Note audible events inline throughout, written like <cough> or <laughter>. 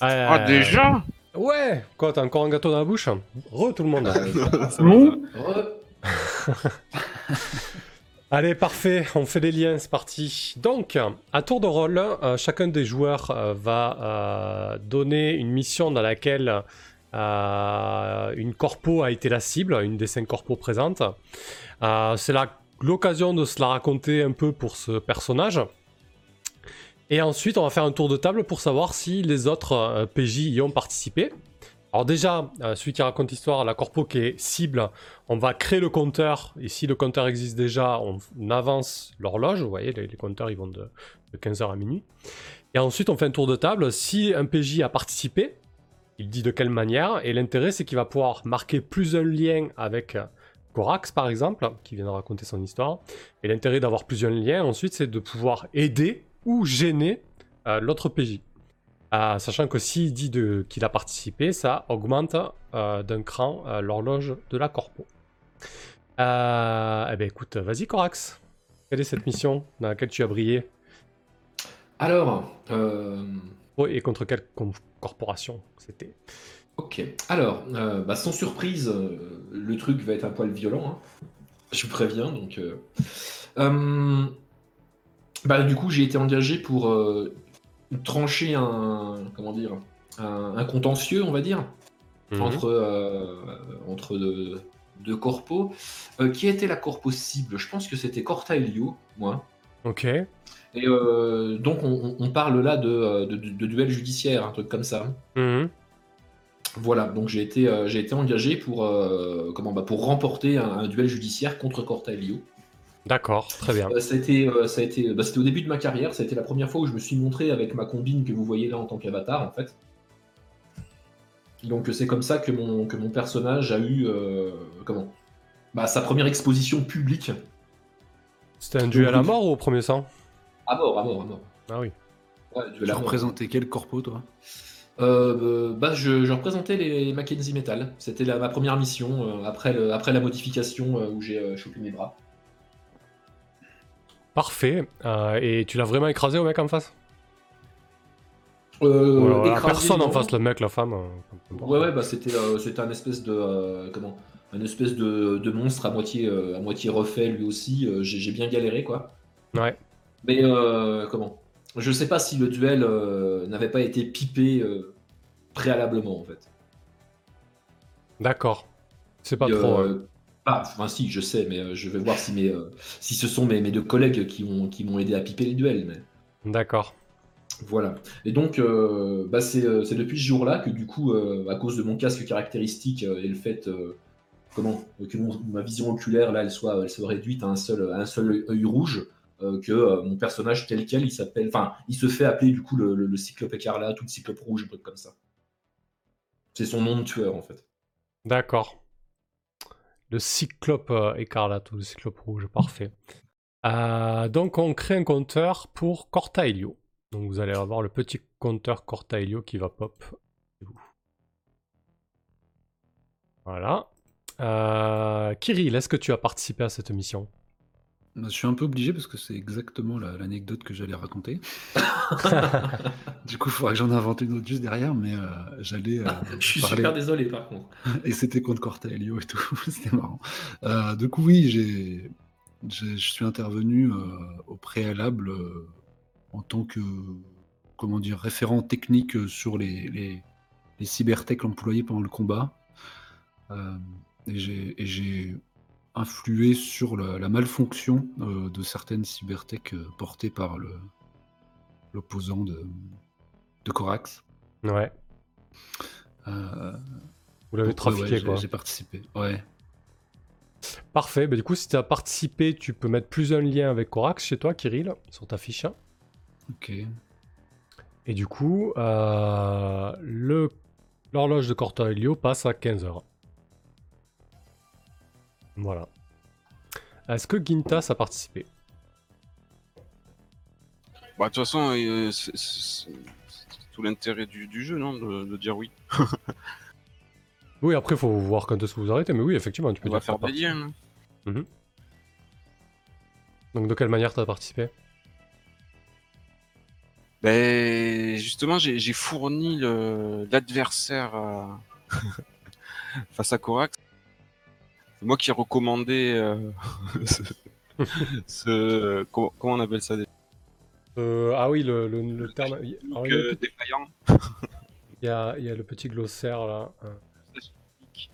Ah, déjà Ouais Quoi, t'as encore un gâteau dans la bouche Re tout le monde <laughs> Allez, parfait, on fait les liens, c'est parti. Donc, à tour de rôle, euh, chacun des joueurs euh, va euh, donner une mission dans laquelle une corpo a été la cible, une des cinq corpos présentes. c'est l'occasion de se la raconter un peu pour ce personnage. Et ensuite, on va faire un tour de table pour savoir si les autres PJ y ont participé. Alors déjà, euh, celui qui raconte l'histoire, la corpo qui est cible, on va créer le compteur, et si le compteur existe déjà, on, avance l'horloge, vous voyez, les, compteurs ils vont de, 15h à minuit. Et ensuite, on fait un tour de table, si un PJ a participé, il dit de quelle manière, et l'intérêt c'est qu'il va pouvoir marquer plus un lien avec Corax par exemple, qui vient de raconter son histoire, et l'intérêt d'avoir plusieurs liens ensuite c'est de pouvoir aider ou gêner euh, l'autre PJ. Euh, sachant que s'il dit qu'il a participé, ça augmente euh, d'un cran l'horloge de la corpo. eh ben écoute, vas-y Corax. Quelle est cette mission dans laquelle tu as brillé? Alors. Oui, et contre quelle corporation c'était? Ok. Alors, bah, sans surprise, le truc va être un poil violent. Hein. Je vous préviens. Donc, bah, du coup, j'ai été engagé pour trancher un comment dire un, contentieux, on va dire, mhm. entre euh, entre deux, deux corpos. Euh, qui était la corpo cible? Je pense que c'était Corta Elio, moi. Ok. Et euh, donc on, parle là de, de, duel judiciaire, un truc comme ça. Mhm. Voilà, donc j'ai été, j'ai été engagé pour, comment, bah, pour remporter un, duel judiciaire contre Corta Elio. D'accord, très bien. Euh, ça a été, euh, ça a été, bah, c'était au début de ma carrière, ça a été la première fois où je me suis montré avec ma combine que vous voyez là en tant qu'avatar en fait. Donc c'est comme ça que mon, que mon personnage a eu euh, comment? Bah, sa première exposition publique. C'était un duel à mort ou au premier sang? À mort, à mort, à mort. Ah oui. Ouais, tu représentais quel corpo toi? Bah, je, représentais les Mackenzie Metal. C'était ma première mission après, après la modification où j'ai chopé mes bras. Parfait. Euh, et tu l'as vraiment écrasé au mec en face? Euh, Personne en face, le mec, la femme. Euh, ouais, ouais, bah c'était c'était un espèce de comment un espèce de, de, monstre à moitié à moitié refait lui aussi. J'ai bien galéré quoi. Ouais. Mais comment Je sais pas si le duel n'avait pas été pipé préalablement en fait. D'accord. C'est pas trop. Ah, enfin si, je sais, mais euh, je vais voir si, mes, euh, si ce sont mes, mes, deux collègues qui m'ont qui m'ont aidé à piper les duels. Mais... D'accord. Voilà. Et donc, euh, bah c'est depuis ce jour-là que du coup, à cause de mon casque caractéristique et le fait comment que ma vision oculaire là, elle soit, elle soit réduite à un seul, un seul œil rouge, que mon personnage tel quel, il s'appelle, enfin, il se fait appeler du coup le, le, cyclope écarlate ou le cyclope rouge, un truc comme ça. C'est son nom de tueur en fait. D'accord. Le cyclope euh, écarlate ou le cyclope rouge, parfait. Euh, donc on crée un compteur pour Cortailio. Donc vous allez avoir le petit compteur Cortailio qui va pop. Voilà. Euh, Kirill, est-ce que tu as participé à cette mission? Je suis un peu obligé parce que c'est exactement l'anecdote que j'allais raconter. <laughs> du coup, il faudrait que j'en invente une autre juste derrière, mais euh, j'allais. Euh, <laughs> je suis super désolé par contre. <laughs> et c'était contre Cortelio et tout, c'était marrant. Euh, du coup, oui, j'ai, je suis intervenu au préalable en tant que comment dire référent technique sur les, les, les cybertech employés pendant le combat. et j'ai influer sur la, malfonction euh, de certaines cybertech euh, portées par l'opposant de, de Corax. Ouais. Euh, Vous l'avez trafiqué, quoi. J'ai participé, ouais. Parfait, bah, du coup, si tu as participé, tu peux mettre plus un lien avec Corax chez toi, Kirill, sur ta fiche. Ok. Et du coup, l'horloge de Cortoelio passe à 15h. Voilà. Est-ce que Gintas a participé Bah, de toute façon, euh, c'est tout l'intérêt du, jeu, non de, dire oui. <laughs> oui, après, il faut voir quand est-ce que vous arrêtez, mais oui, effectivement, tu peux On dire va faire des liens. Mhm. Donc, de quelle manière tu as participé? Ben, justement, j'ai j'ai fourni le- l'adversaire à- <laughs> face à Corax. Moi qui ai recommandé euh, <laughs> ce, ce- comment, comment on appelle ça déjà? Euh, ah oui, le, le, le terme. Alors, il y a- défaillant. <laughs> il y, a, il y a le petit glossaire là. Euh,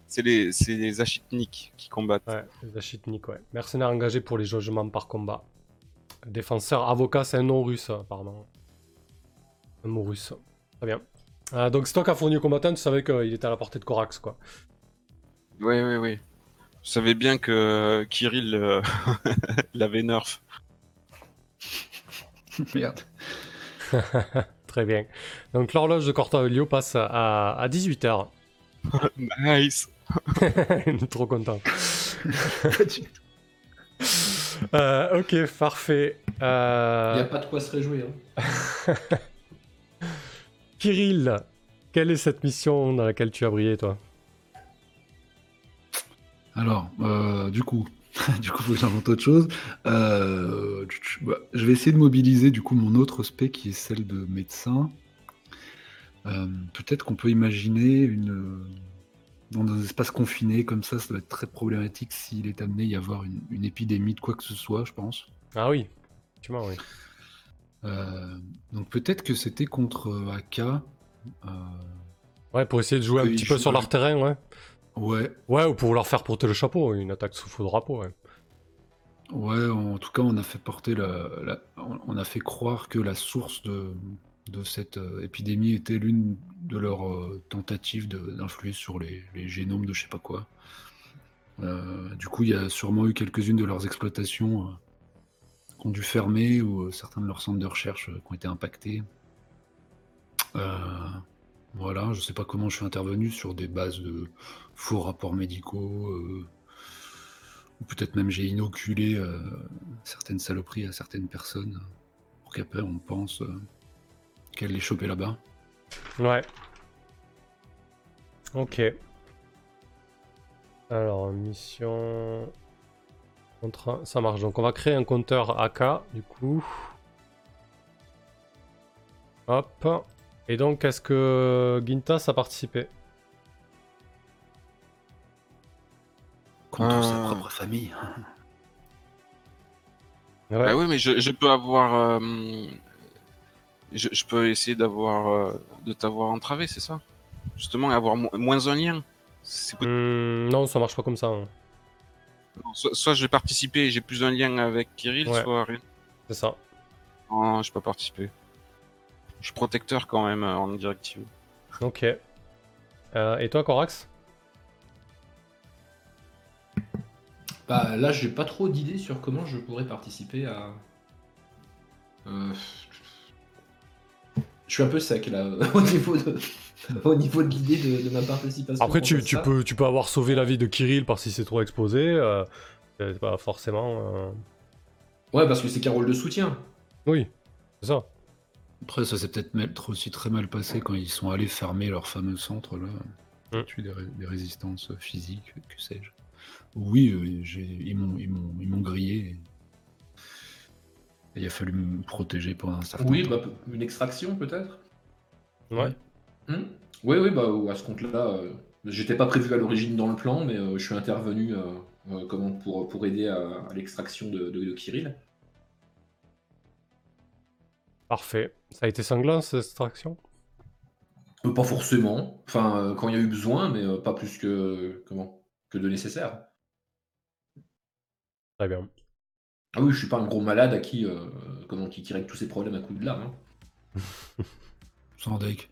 C'est les, c'est les achitniks qui combattent. Ouais, les achitniks, ouais. Mercenaires engagés pour les jugements par combat. Défenseur, avocat, c'est un nom russe, apparemment. Un mot russe. Très bien. Euh, donc, c'est toi qui as fourni le combattant, tu savais qu'il était à la portée de Corax, quoi. Oui, oui, oui. Je savais bien que Kirill euh, <laughs> l'avait nerf. <laughs> Merde. <laughs> Très bien. Donc, l'horloge de Cortavelio passe à, à 18h. Nice. Il est trop content. Euh, ok, parfait. Il Euh, n'y a pas de quoi se réjouir. hein. Kirill, quelle est cette mission dans laquelle tu as brillé, toi? Alors, euh, du coup, <laughs> du coup, faut que j'invente autre chose. Euh, bah, je vais essayer de mobiliser du coup mon autre spec qui est celle de médecin. Euh, Peut-être qu'on peut imaginer une dans un espace confiné comme ça, ça doit être très problématique s'il est amené à y avoir une, une épidémie de quoi que ce soit, je pense. Ah oui, tu m'as, oui. Euh, donc peut-être que c'était contre AK. Ouais, pour essayer de jouer un petit peu sur leur terrain, ouais. Ouais, Ouais, ou pour leur faire porter le chapeau, une attaque sous faux drapeau, ouais. Ouais, en tout cas, on a fait porter la, la- on- a fait croire que la source de, de cette euh, épidémie était l'une de leurs euh, tentatives d'influer sur les, les génomes de je sais pas quoi. Euh, du coup, il y a sûrement eu quelques-unes de leurs exploitations qui ont dû fermer ou certains de leurs centres de recherche qui ont été impactés. Voilà, je sais pas comment je suis intervenu sur des bases de faux rapports médicaux. euh, ou peut-être même j'ai inoculé euh, certaines saloperies à certaines personnes pour qu'après on pense euh, qu'elle les chopait là-bas. Ouais. Ok. Alors, mission... Ça marche. Donc, on va créer un compteur AK, du coup. Hop. Et donc, est-ce que Gintas a participé? Contre sa Euh. propre famille. Ouais. Bah oui, mais je, je peux avoir. euh, je, je peux essayer d'avoir. euh, de t'avoir entravé, c'est ça? Justement, avoir mo- moins un lien. Hmm, non, ça marche pas comme ça. hein. Soit, soit je vais participer et j'ai plus un lien avec Kirill, Ouais. soit rien. C'est ça. Non, je peux pas participer. Je suis protecteur quand même euh, en directive. Ok. Euh, et toi, Corax? Bah, là, j'ai pas trop d'idées sur comment je pourrais participer à. Euh, Je suis un peu sec là, <laughs> au niveau de, au niveau de l'idée de, de ma participation. Après, tu, tu peux, tu peux avoir sauvé la vie de Kirill par si c'est trop exposé. euh, c'est pas forcément. euh, Ouais, parce que c'est qu'un rôle de soutien. Oui, c'est ça. Après, ça s'est peut-être mal- aussi très mal passé quand ils sont allés fermer leur fameux centre là. Mm. eu des, ré- des résistances physiques, que sais-je. Oui, euh, j'ai- ils m'ont ils m'ont- ils m'ont grillé. Et il a fallu me protéger pendant un certain Oui, temps. bah, une extraction peut-être? Ouais. Hmm? Oui, oui, bah, à ce compte-là, euh, j'étais pas prévu à l'origine dans le plan, mais euh, je suis intervenu euh, euh, comment, pour, pour aider à, à l'extraction de, de, de Kirill. Parfait. Ça a été sanglant cette extraction? Euh, Pas forcément, enfin, euh, quand il y a eu besoin, mais euh, pas plus que, comment, que de nécessaire. Très bien. Ah oui, je suis pas un gros malade à qui, euh, comment, qui, qui règle tous ses problèmes à coups de lame. hein. <laughs> Sans deck.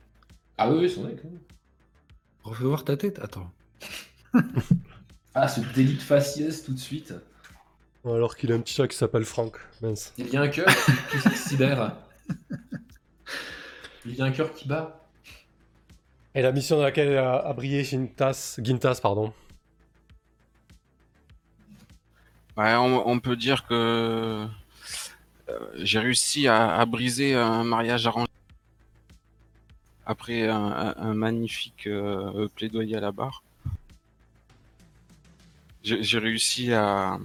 Ah oui, oui, quand même. Refais voir ta tête Attends. <laughs> Ah, ce délit de faciès tout de suite. Alors qu'il a un petit chat qui s'appelle Franck. Mince. Il y a un cœur qui cyber. Il y a un cœur qui bat. Et la mission dans laquelle a, a brillé Gintas, Gintas, pardon. On, peut dire que euh, j'ai réussi à, briser un mariage arrangé après un, magnifique euh, plaidoyer à la barre. J'ai réussi à,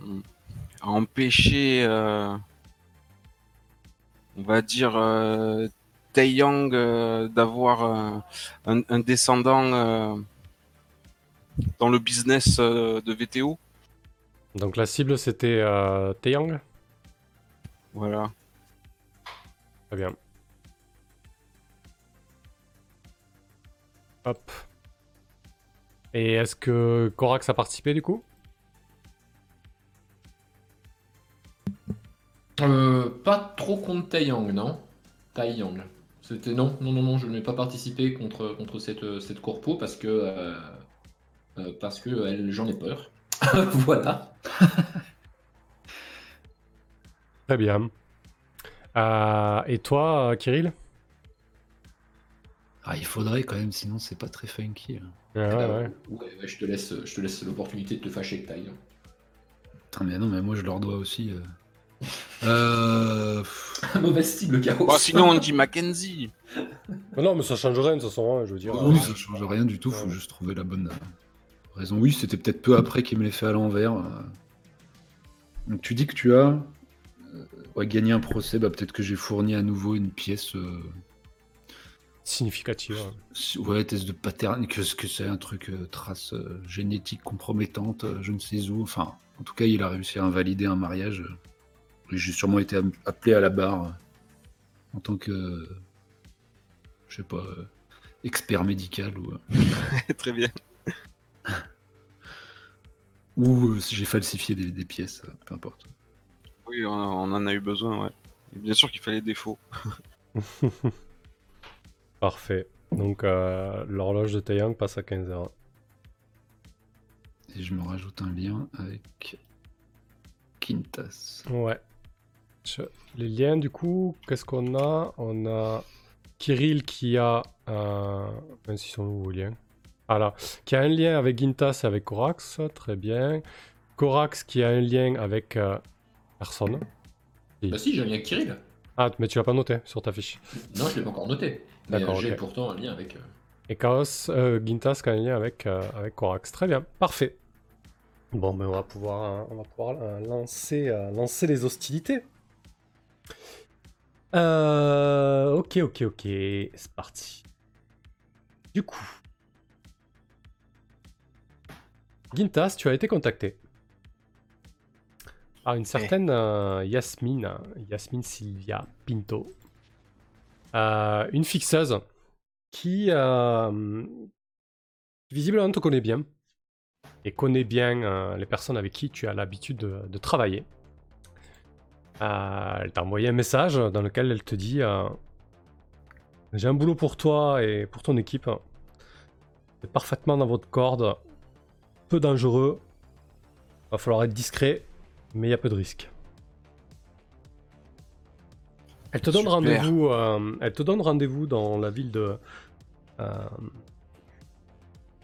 empêcher, euh, on va dire, euh, Taeyang euh, d'avoir un, descendant dans le business de VTO. Donc la cible c'était euh, Taeyang Voilà. Très bien. Hop. Et est-ce que Korax a participé du coup? Euh, pas trop contre Taeyang, non? Taeyang. C'était non, non, non, non, je n'ai pas participé contre, contre cette, cette corpo parce que euh, euh, parce que elle- j'en ai peur. <laughs> voilà. <laughs> Très bien. Euh, et toi, euh, Kirill? Ah, il faudrait quand même, sinon c'est pas très funky. hein. Ouais, ben, ouais. ouais, ouais, je te laisse, je te laisse l'opportunité de te fâcher avec Taeyang. Putain, mais non, mais moi je leur dois aussi. euh. <laughs> Euh, Mauvaise cible, Chaos. Bon, sinon, on dit Mackenzie. Non, mais ça change rien de toute façon, hein, je veux dire. Oui, ça change rien du tout, faut Ouais. juste trouver la bonne euh, raison. Oui, c'était peut-être peu après qu'il me l'ait fait à l'envers. euh. Donc tu dis que tu as euh, ouais, gagné un procès, bah, peut-être que j'ai fourni à nouveau une pièce. euh, Significative. hein. ouais, test de pattern, que que c'est un truc euh, trace euh, génétique compromettante, euh, je ne sais où. Enfin, en tout cas, il a réussi à invalider un mariage. euh, j'ai sûrement été am- appelé à la barre euh, en tant que, euh, je sais pas, euh, expert médical ou. euh, <laughs> Très bien. Ou euh, si j'ai falsifié des, des pièces, euh, peu importe. Oui, on, on en a eu besoin, ouais. Et bien sûr qu'il fallait des faux. <laughs> Parfait. Donc euh, l'horloge de Taeyang passe à 15h. Et je me rajoute un lien avec Quintas. Ouais. Je- Les liens, du coup, qu'est-ce qu'on a? On a Kirill qui a un. Même si sont où vos liens Ah là. Qui a un lien avec Gintas et avec Korax. Très bien. Korax qui a un lien avec euh, personne. Bah si, j'ai un lien avec Kirill. Ah, mais tu l'as pas noté sur ta fiche. Non, je l'ai pas encore noté. Mais euh, j'ai pourtant un lien avec. euh, Et Chaos, Gintas qui a un lien avec, avec Korax. Très bien, parfait. Bon, ben on va pouvoir, on va pouvoir lancer, lancer les hostilités. Ok, ok, ok, c'est parti. Du coup, Gintas, tu as été contacté par une certaine euh, Yasmine, Yasmine Sylvia Pinto, Euh, une fixeuse qui euh, visiblement te connaît bien et connaît bien euh, les personnes avec qui tu as l'habitude de, de travailler. Euh, elle t'a envoyé un message dans lequel elle te dit euh, J'ai un boulot pour toi et pour ton équipe. C'est parfaitement dans votre corde, peu dangereux. Va falloir être discret, mais il y a peu de risques. Elle te donne rendez-vous. euh, elle te donne rendez-vous dans la ville de euh,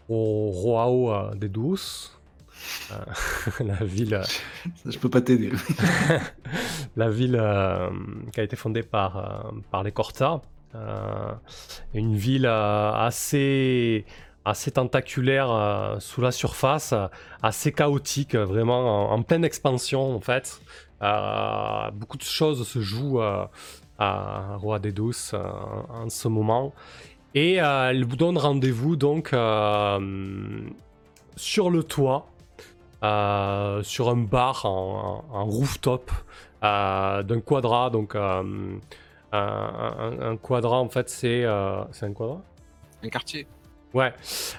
au Roao euh, des Douces. Euh, <laughs> la ville, euh, je peux pas t'aider. <laughs> la ville euh, qui a été fondée par, euh, par les Corta. Euh, une ville euh, assez, assez tentaculaire euh, sous la surface, assez chaotique, euh, vraiment en, pleine expansion en fait. Euh, beaucoup de choses se jouent à Roi des Douces en ce moment. Et elle vous donne rendez-vous donc sur le toit, sur un bar en, rooftop d'un quadra. Donc un, un- en fait c'est c'est un quadra? Un quartier. Ouais,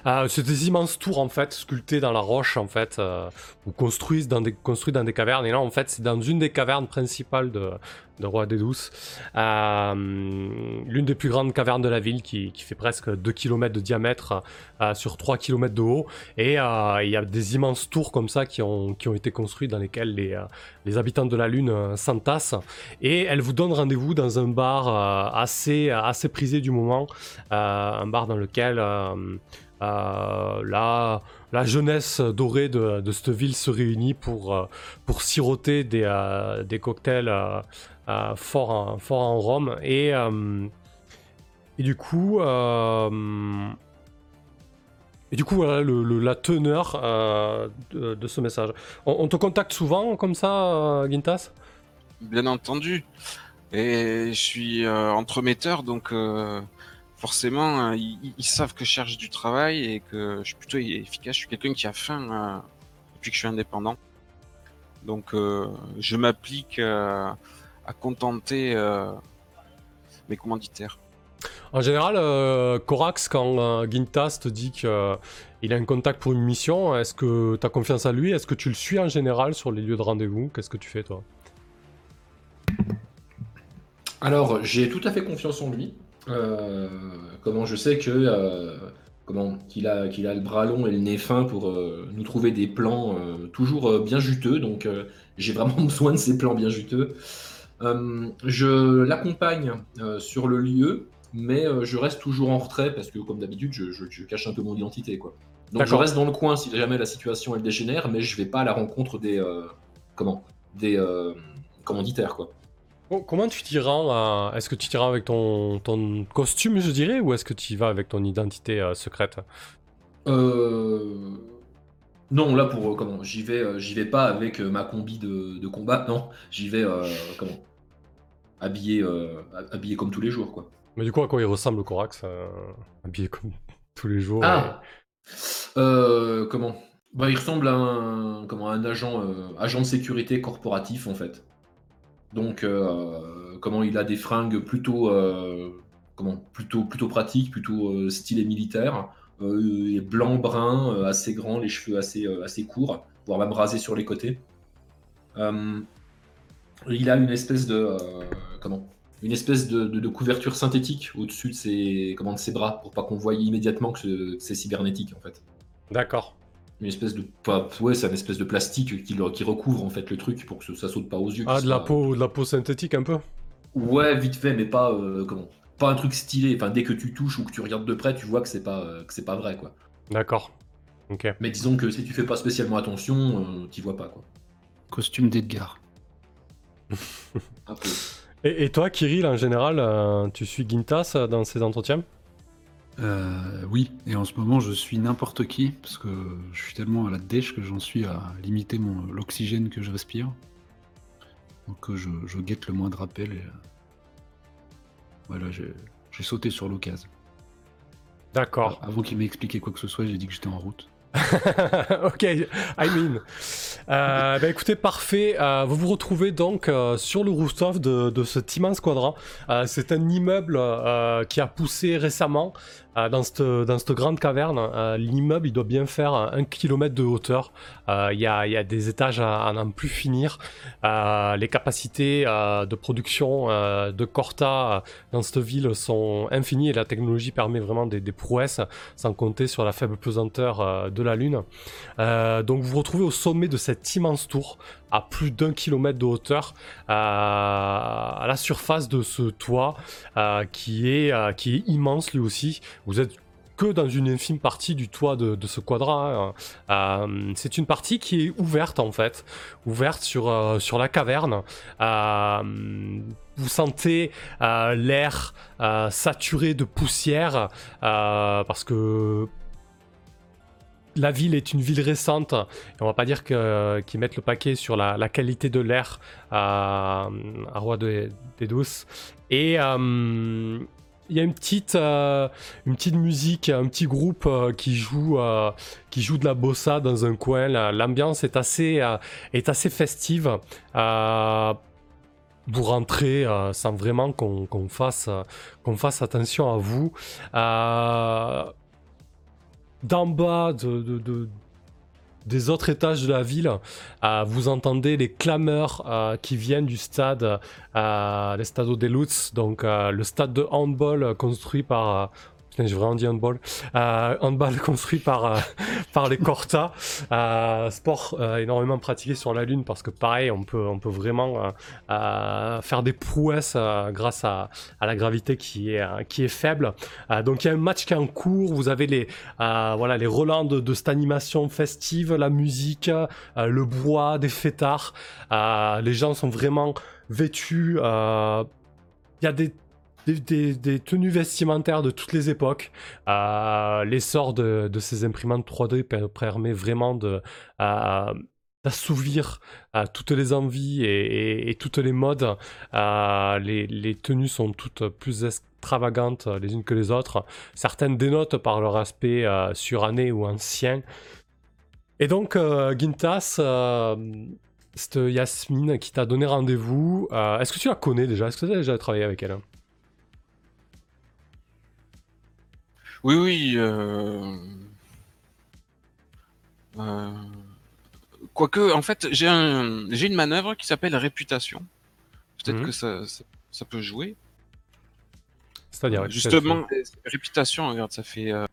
Euh, c'est des immenses tours en fait, sculptées dans la roche en fait, euh, ou construites dans des construites dans des cavernes. Et là en fait, c'est dans une des cavernes principales de, de Roi des Douces, Euh, l'une des plus grandes cavernes de la ville qui, qui fait presque 2 km de diamètre euh, sur 3 km de haut. Et euh, il y a des immenses tours comme ça qui ont, qui ont été construites dans lesquelles les, les habitants de la Lune s'entassent. Et elle vous donne rendez-vous dans un bar assez, assez prisé du moment, un bar dans lequel euh, la, jeunesse dorée de, de cette ville se réunit pour, euh, siroter des, euh, cocktails forts, en, forts en rhum. Et, du coup, du coup voilà la teneur de, ce message. On, te contacte souvent comme ça, Gintas Bien entendu. Et je suis entremetteur, donc forcément, euh, ils, ils savent que je cherche du travail et que je suis plutôt efficace. Je suis quelqu'un qui a faim euh, depuis que je suis indépendant. Donc, euh, je m'applique euh, à contenter euh, mes commanditaires. En général, euh, Corax, quand euh, Gintas te dit qu'il a un contact pour une mission, est-ce que tu as confiance à lui? Est-ce que tu le suis en général sur les lieux de rendez-vous? Qu'est-ce que tu fais toi? Alors, j'ai tout à fait confiance en lui. Euh, comment je sais que euh, comment qu'il a qu'il a le bras long et le nez fin pour euh, nous trouver des plans toujours bien juteux. Donc, j'ai vraiment <laughs> besoin de ces plans bien juteux. Je l'accompagne sur le lieu, mais je reste toujours en retrait parce que, comme d'habitude, je, je- je cache un peu mon identité, quoi. Donc, je reste dans le coin si jamais la situation elle dégénère, mais je vais pas à la rencontre des comment des commanditaires, quoi. Bon, Comment tu t'y rends à- Est-ce que tu t'y rends avec ton, ton costume, je dirais, ou est-ce que tu y vas avec ton identité euh, secrète? Euh... Non, là pour euh, comment J'y vais, euh, j'y vais pas avec euh, ma combi de, de combat. Non, j'y vais euh, comment Habillé, euh, habillé comme tous les jours, quoi. Mais du coup, à quoi il ressemble Corax euh, Habillé comme <laughs> tous les jours. Ah, Euh, comment Bah, il ressemble à un comment à un agent, euh, agent de sécurité corporatif en fait. Donc, euh, comment il a des fringues plutôt, euh, comment plutôt plutôt pratiques, plutôt euh, stylé militaire. Il blanc brun, assez grand, les cheveux assez assez courts, voire même rasés sur les côtés. Il a une espèce de comment une espèce de, de- de couverture synthétique au-dessus de ses, comment, de ses bras pour pas qu'on voie immédiatement que c'est cybernétique en fait. D'accord. Une espèce de pas- ouais, c'est une espèce de plastique qui, recouvre en fait le truc pour que ça saute pas aux yeux. Ah, de la peau, de la peau synthétique un peu Ouais, vite fait, mais pas euh, comment pas un truc stylé. Enfin, dès que tu touches ou que tu regardes de près, tu vois que c'est pas euh, que c'est pas vrai quoi. D'accord. Ok. Mais disons que si tu fais pas spécialement attention, euh, t'y vois pas quoi. Costume d'Edgar. <laughs> Un peu. Et, et toi, Kirill, en général, euh, tu suis Gintas dans ces entretiens? Euh, oui, et en ce moment je suis n'importe qui, parce que je suis tellement à la dèche que j'en suis à limiter mon l'oxygène que je respire. Donc euh, je, je guette le moindre appel et euh, voilà, j'ai sauté sur l'occasion. D'accord. Avant qu'il m'ait expliqué quoi que ce soit, j'ai dit que j'étais en route. <laughs> ok, I mean. Euh, bah écoutez, parfait. Euh, vous vous retrouvez donc euh, sur le rooftop de, de cet immense quadrant. Euh, c'est un immeuble qui a poussé récemment euh, dans, cette, grande caverne. Euh, L'immeuble, doit bien faire un kilomètre de hauteur. Euh, Il y, a, des étages à, n'en plus finir. Les capacités de production de Corta dans cette ville sont infinies et la technologie permet vraiment des, des prouesses sans compter sur la faible pesanteur de la Lune. Donc vous vous retrouvez au sommet de cette immense tour, plus d'un kilomètre de hauteur, euh, à la surface de ce toit euh, qui, est, euh, qui est immense lui aussi. Vous êtes que dans une infime partie du toit de, ce quadrat. hein. C'est une partie qui est ouverte en fait, ouverte sur, la caverne. Vous sentez l'air saturé de poussière parce que la ville est une ville récente. Et on va pas dire qu'ils mettent le paquet sur la, qualité de l'air à, à Roi de- des Douces. Et euh, il y a une petite, euh, une petite musique, un petit groupe euh, qui joue, qui joue de la bossa dans un coin. La- L'ambiance est assez, est assez festive. Vous rentrez sans vraiment qu'on fasse attention à vous. D'en bas de, de- de- des autres étages de la ville, euh, vous entendez les clameurs euh, qui viennent du stade, euh, de Lutz, donc le stade de handball construit par. J'ai vraiment dit handball. Euh, handball <laughs> construit par, euh, par les Corta. Euh, sport énormément pratiqué sur la Lune parce que, pareil, on peut, on peut vraiment faire des prouesses grâce à, à la gravité qui est, qui est faible. Donc, il y a un match qui est en cours. Vous avez les, voilà, les relents de, de cette animation festive, la musique, le bois, des fêtards. Les gens sont vraiment vêtus. Il y a des des, tenues vestimentaires de toutes les époques. Euh, L'essor de, ces imprimantes 3D per- permet vraiment euh, d'assouvir toutes les envies et, toutes les modes. Les, tenues sont toutes plus extravagantes les unes que les autres. Certaines dénotent par leur aspect suranné ou ancien. Et donc, Gintas, cette Yasmine qui t'a donné rendez-vous, est-ce que tu la connais déjà? Est-ce que tu as déjà travaillé avec elle? Oui, oui. Euh... Euh... Quoique, en fait, j'ai un... une manœuvre qui s'appelle réputation. Peut-être mhm. que ça, ça, peut jouer. C'est-à-dire Justement, réputation, regarde, ça fait. Euh,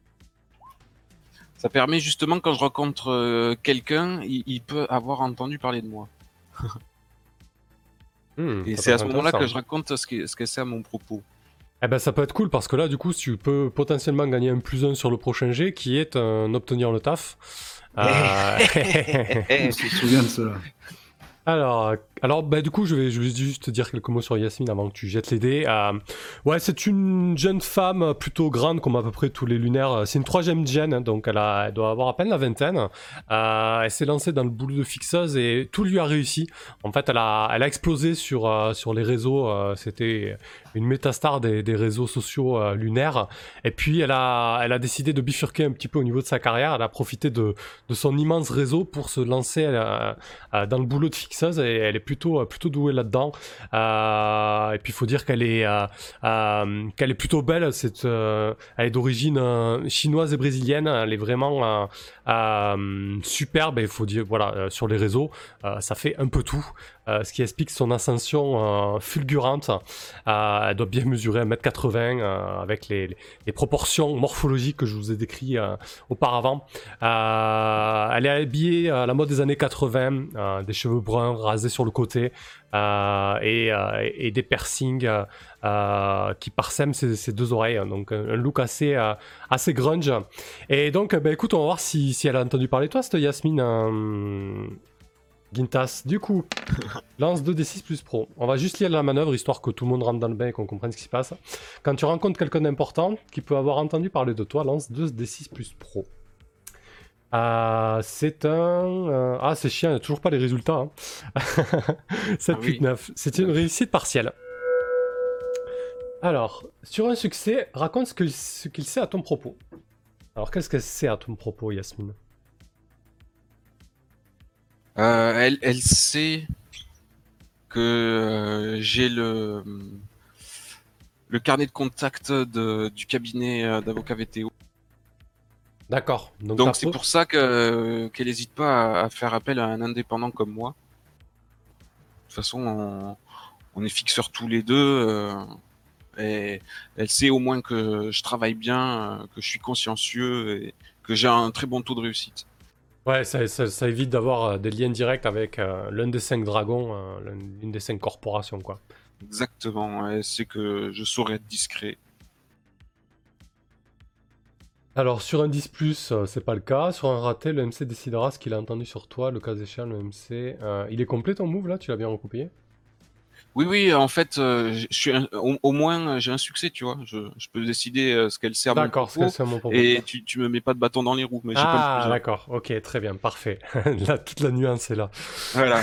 ça permet justement quand je rencontre euh, quelqu'un, il, peut avoir entendu parler de moi. <laughs> Hmm, Et c'est à ce moment-là que je raconte ce que, ce que à mon propos. Eh ben ça peut être cool parce que là du coup tu peux potentiellement gagner un plus un sur le prochain jet qui est un obtenir le taf. Euh... <laughs> On se souvient de cela. Alors, alors bah, du coup, je vais, je vais juste dire quelques mots sur Yasmine avant que tu jettes les dés. Euh, ouais, c'est une jeune femme plutôt grande, comme à peu près tous les lunaires. C'est une troisième gêne, donc elle, a, elle doit avoir à peine la vingtaine. Euh, elle s'est lancée dans le boulot de fixeuse et tout lui a réussi. En fait, elle a, elle a explosé sur, euh, sur les réseaux. C'était une métastar des, réseaux sociaux lunaires. Et puis, elle a, elle a décidé de bifurquer un petit peu au niveau de sa carrière. Elle a profité de, de son immense réseau pour se lancer dans le boulot de fixeuse et elle est plutôt, euh, plutôt douée là-dedans. Euh, et puis il faut dire qu'elle est, euh, qu'elle est plutôt belle. C'est, elle est d'origine chinoise et brésilienne. Elle est vraiment superbe. il faut dire, voilà, sur les réseaux, ça fait un peu tout. Ce qui explique son ascension fulgurante. elle doit bien mesurer 1m80 avec les, proportions morphologiques que je vous ai décrites auparavant. elle est habillée à la mode des années 80, des cheveux bruns rasés sur le côté euh, euh, et, des piercings euh, qui parsèment ses, deux oreilles. Donc un, look assez, grunge. Et donc, bah, écoute, on va voir si, si, elle a entendu parler de toi, cette Yasmine. Gintas, du coup, <laughs> lance 2d6 plus pro. On va juste lire la manœuvre histoire que tout le monde rentre dans le bain et qu'on comprenne ce qui se passe. Quand tu rencontres quelqu'un d'important qui peut avoir entendu parler de toi, lance 2d6 plus pro. Euh, c'est un. Euh, ah, c'est chiant, il n'y a toujours pas les résultats. 7, 8, 9. C'est une réussite partielle. Alors, sur un succès, raconte ce qu'il ce qu'il sait à ton propos. Alors, qu'est-ce qu'elle sait à ton propos, Yasmine? Euh, elle, elle, sait que j'ai le, le carnet de contact de, du cabinet d'avocat VTO. D'accord. Donc c'est pour ça qu'elle n'hésite pas à, faire appel à un indépendant comme moi. De toute façon, on, est fixeurs tous les deux. Euh, et elle sait au moins que je travaille bien, que je suis consciencieux et que j'ai un très bon taux de réussite. Ouais, ça, évite d'avoir euh, des liens directs avec euh, l'un des cinq dragons, l'une des cinq corporations, quoi. Exactement. Elle sait que je saurais être discret. Alors sur un 10 euh, c'est pas le cas. Sur un raté, le MC décidera ce qu'il a entendu sur toi. Le cas échéant, le MC. Euh, il est complet ton move là? Tu l'as bien recoupé Oui, oui, en fait, euh, je suis au, moins j'ai un succès, tu vois. Je, peux décider ce qu'elle sert D'accord, ce qu'elle sert mon propos. Et tu, tu me mets pas de bâton dans les roues. Mais ah, d'accord, ok, très bien, parfait. <laughs> là, toute la nuance est là. Voilà.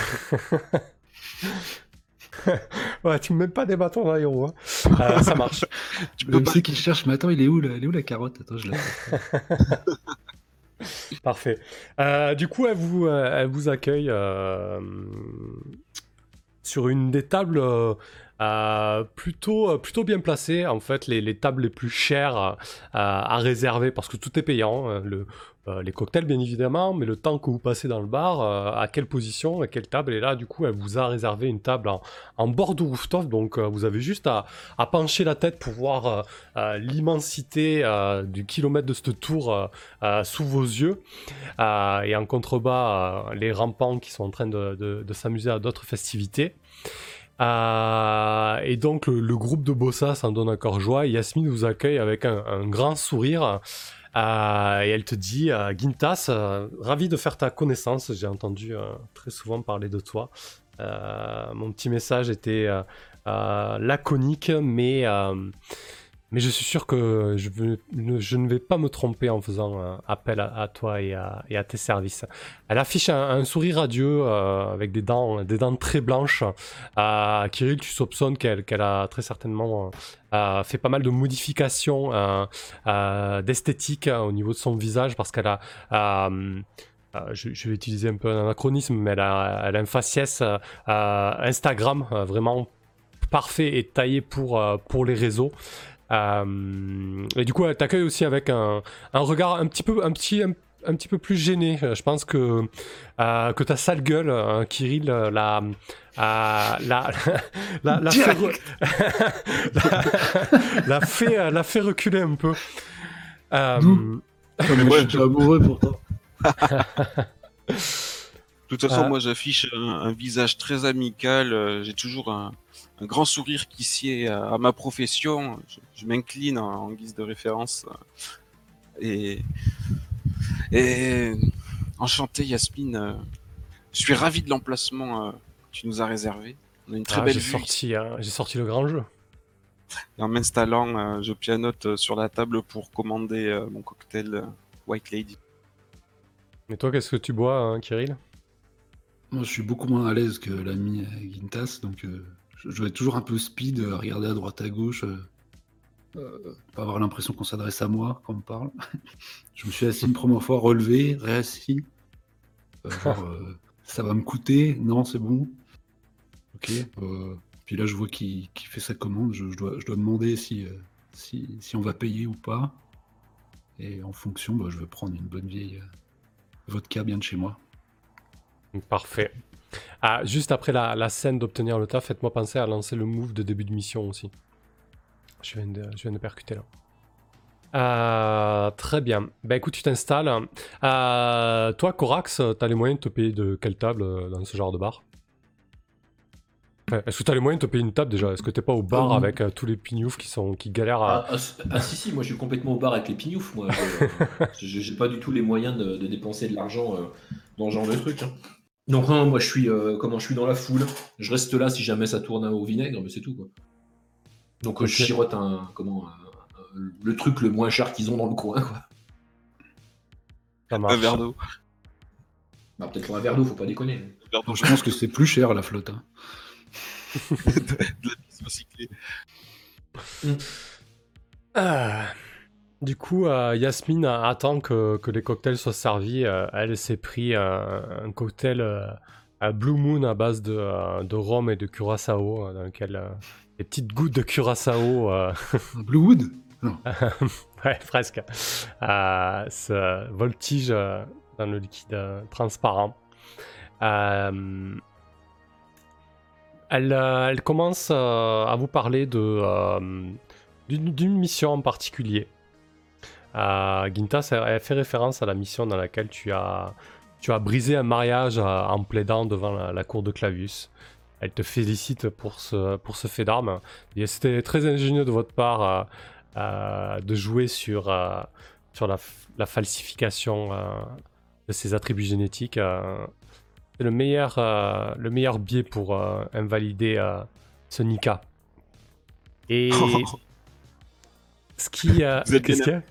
<laughs> ouais, tu me mets pas des bâtons dans les roues. Hein. Euh, <laughs> ça marche. tu peux pas... qu'il cherche, mais attends, il est où, il est où la carotte? Attends, je Parfait. Euh, du coup, elle vous, euh, elle vous accueille sur une des tables plutôt, plutôt bien placées. En fait, les, les tables les plus chères à réserver parce que tout est payant. Le, euh, les cocktails bien évidemment, mais le temps que vous passez dans le bar, euh, à quelle position, à quelle table, et là du coup elle vous a réservé une table en, bord de rooftop, donc euh, vous avez juste à, pencher la tête pour voir l'immensité du kilomètre de cette tour sous vos yeux, et en contrebas les rampants qui sont en train de, s'amuser à d'autres festivités. et donc le, groupe de Bossa s'en donne encore joie. Yasmine vous accueille avec un grand sourire. Euh, et elle te dit, euh, Gintas, euh, ravi de faire ta connaissance. J'ai entendu très souvent parler de toi. mon petit message était laconique, mais mais je suis sûr que je, ne- vais pas me tromper en faisant euh, appel à, toi et à, tes services. Elle affiche un, sourire radieux euh, avec des dents, des dents très blanches. Euh, Kirill, tu soupçonnes qu'elle a très certainement fait pas mal de modifications d'esthétique au niveau de son visage parce qu'elle a. je, vais utiliser un peu un anachronisme, mais elle a, a un faciès Instagram vraiment parfait et taillé pour les réseaux. Euh, et du coup, elle t'accueille aussi avec un, un regard un petit peu, un petit, un, un petit peu plus gêné. Euh, Je pense que, euh, que ta sale gueule, hein, Kirill, la, la, la, <laughs> la, la fait, <laughs> la, la fait, la fait reculer un peu. Euh, Comme moi, je suis amoureux pourtant. De toute façon, moi, j'affiche un, un visage très amical. J'ai toujours un, un grand sourire qui sied à, à ma profession. Je, je m'incline en, en guise de référence. euh, Et, et enchanté, Yasmine. euh, Je suis ravi de l'emplacement euh, que tu nous as réservé. On a une très ah, belle j'ai sorti, hein, j'ai sorti le grand jeu. Et en m'installant, je pianote sur la table pour commander mon cocktail White Lady. Mais toi, qu'est-ce que tu bois, hein, Kirill? Moi, je suis beaucoup moins à l'aise que l'ami Gintas, donc euh, je, vais toujours un peu speed, regarder à droite à gauche, euh, euh, pas avoir l'impression qu'on s'adresse à moi quand on me parle. <laughs> je me suis assis une première fois, relevé, réassis. Euh, <laughs> genre, euh, ça va me coûter Non, c'est bon. Ok. puis là, je vois qu'il fait sa commande. Je, je dois, je dois demander si, si, si on va payer ou pas. Et en fonction, bah, je vais prendre une bonne vieille vodka bien de chez moi. Parfait. Ah, juste après la, la scène d'obtenir le taf, faites-moi penser à lancer le move de début de mission aussi. Je viens de, je viens de percuter là. Euh, très bien. Bah écoute, tu t'installes. Euh, toi, Corax, t'as les moyens de te payer de quelle table euh, dans ce genre de bar? Est-ce que t'as les moyens de te payer une table déjà? Est-ce que t'es pas au bar avec euh, tous les pignoufs qui, sont, qui galèrent à... Ah, ah, ah, si si moi je suis complètement au bar avec les pignoufs moi. <laughs> J'ai pas du tout les moyens de, de dépenser de l'argent euh, dans ce genre de truc. hein. Donc non, moi je suis euh, comment je suis dans la foule. Je reste là si jamais ça tourne au vinaigre, mais c'est tout quoi. Donc euh, je chirote un comment un- un- le truc le moins cher qu'ils ont dans le coin quoi. Ça Un verre d'eau. Bah, peut-être un verre d'eau, faut pas déconner. Je pense que c'est plus cher la flotte. hein. <laughs> de la piste recyclée. Ah. Du coup, euh, Yasmine attend que, que les cocktails soient servis. Euh, elle s'est pris euh, un cocktail euh, à Blue Moon à base de, euh, de rhum et de curaçao, euh, dans lequel des petites gouttes de curaçao, euh, Bluewood <laughs> ouais, presque, euh, se voltige euh, dans le liquide euh, transparent. Elle, elle commence à vous parler de, d'une, mission en particulier. Gintas, elle, fait référence à la mission dans laquelle tu as, tu as brisé un mariage en plaidant devant la, la cour de Clavius. Elle te félicite pour ce, pour ce fait d'armes. Et C'était très ingénieux de votre part euh, euh, de jouer sur, euh, sur la, la falsification de ses attributs génétiques. C'est le meilleur, le meilleur biais pour invalider ce Nika. Et <laughs> ce qui. euh, Vous êtes qu'il y a?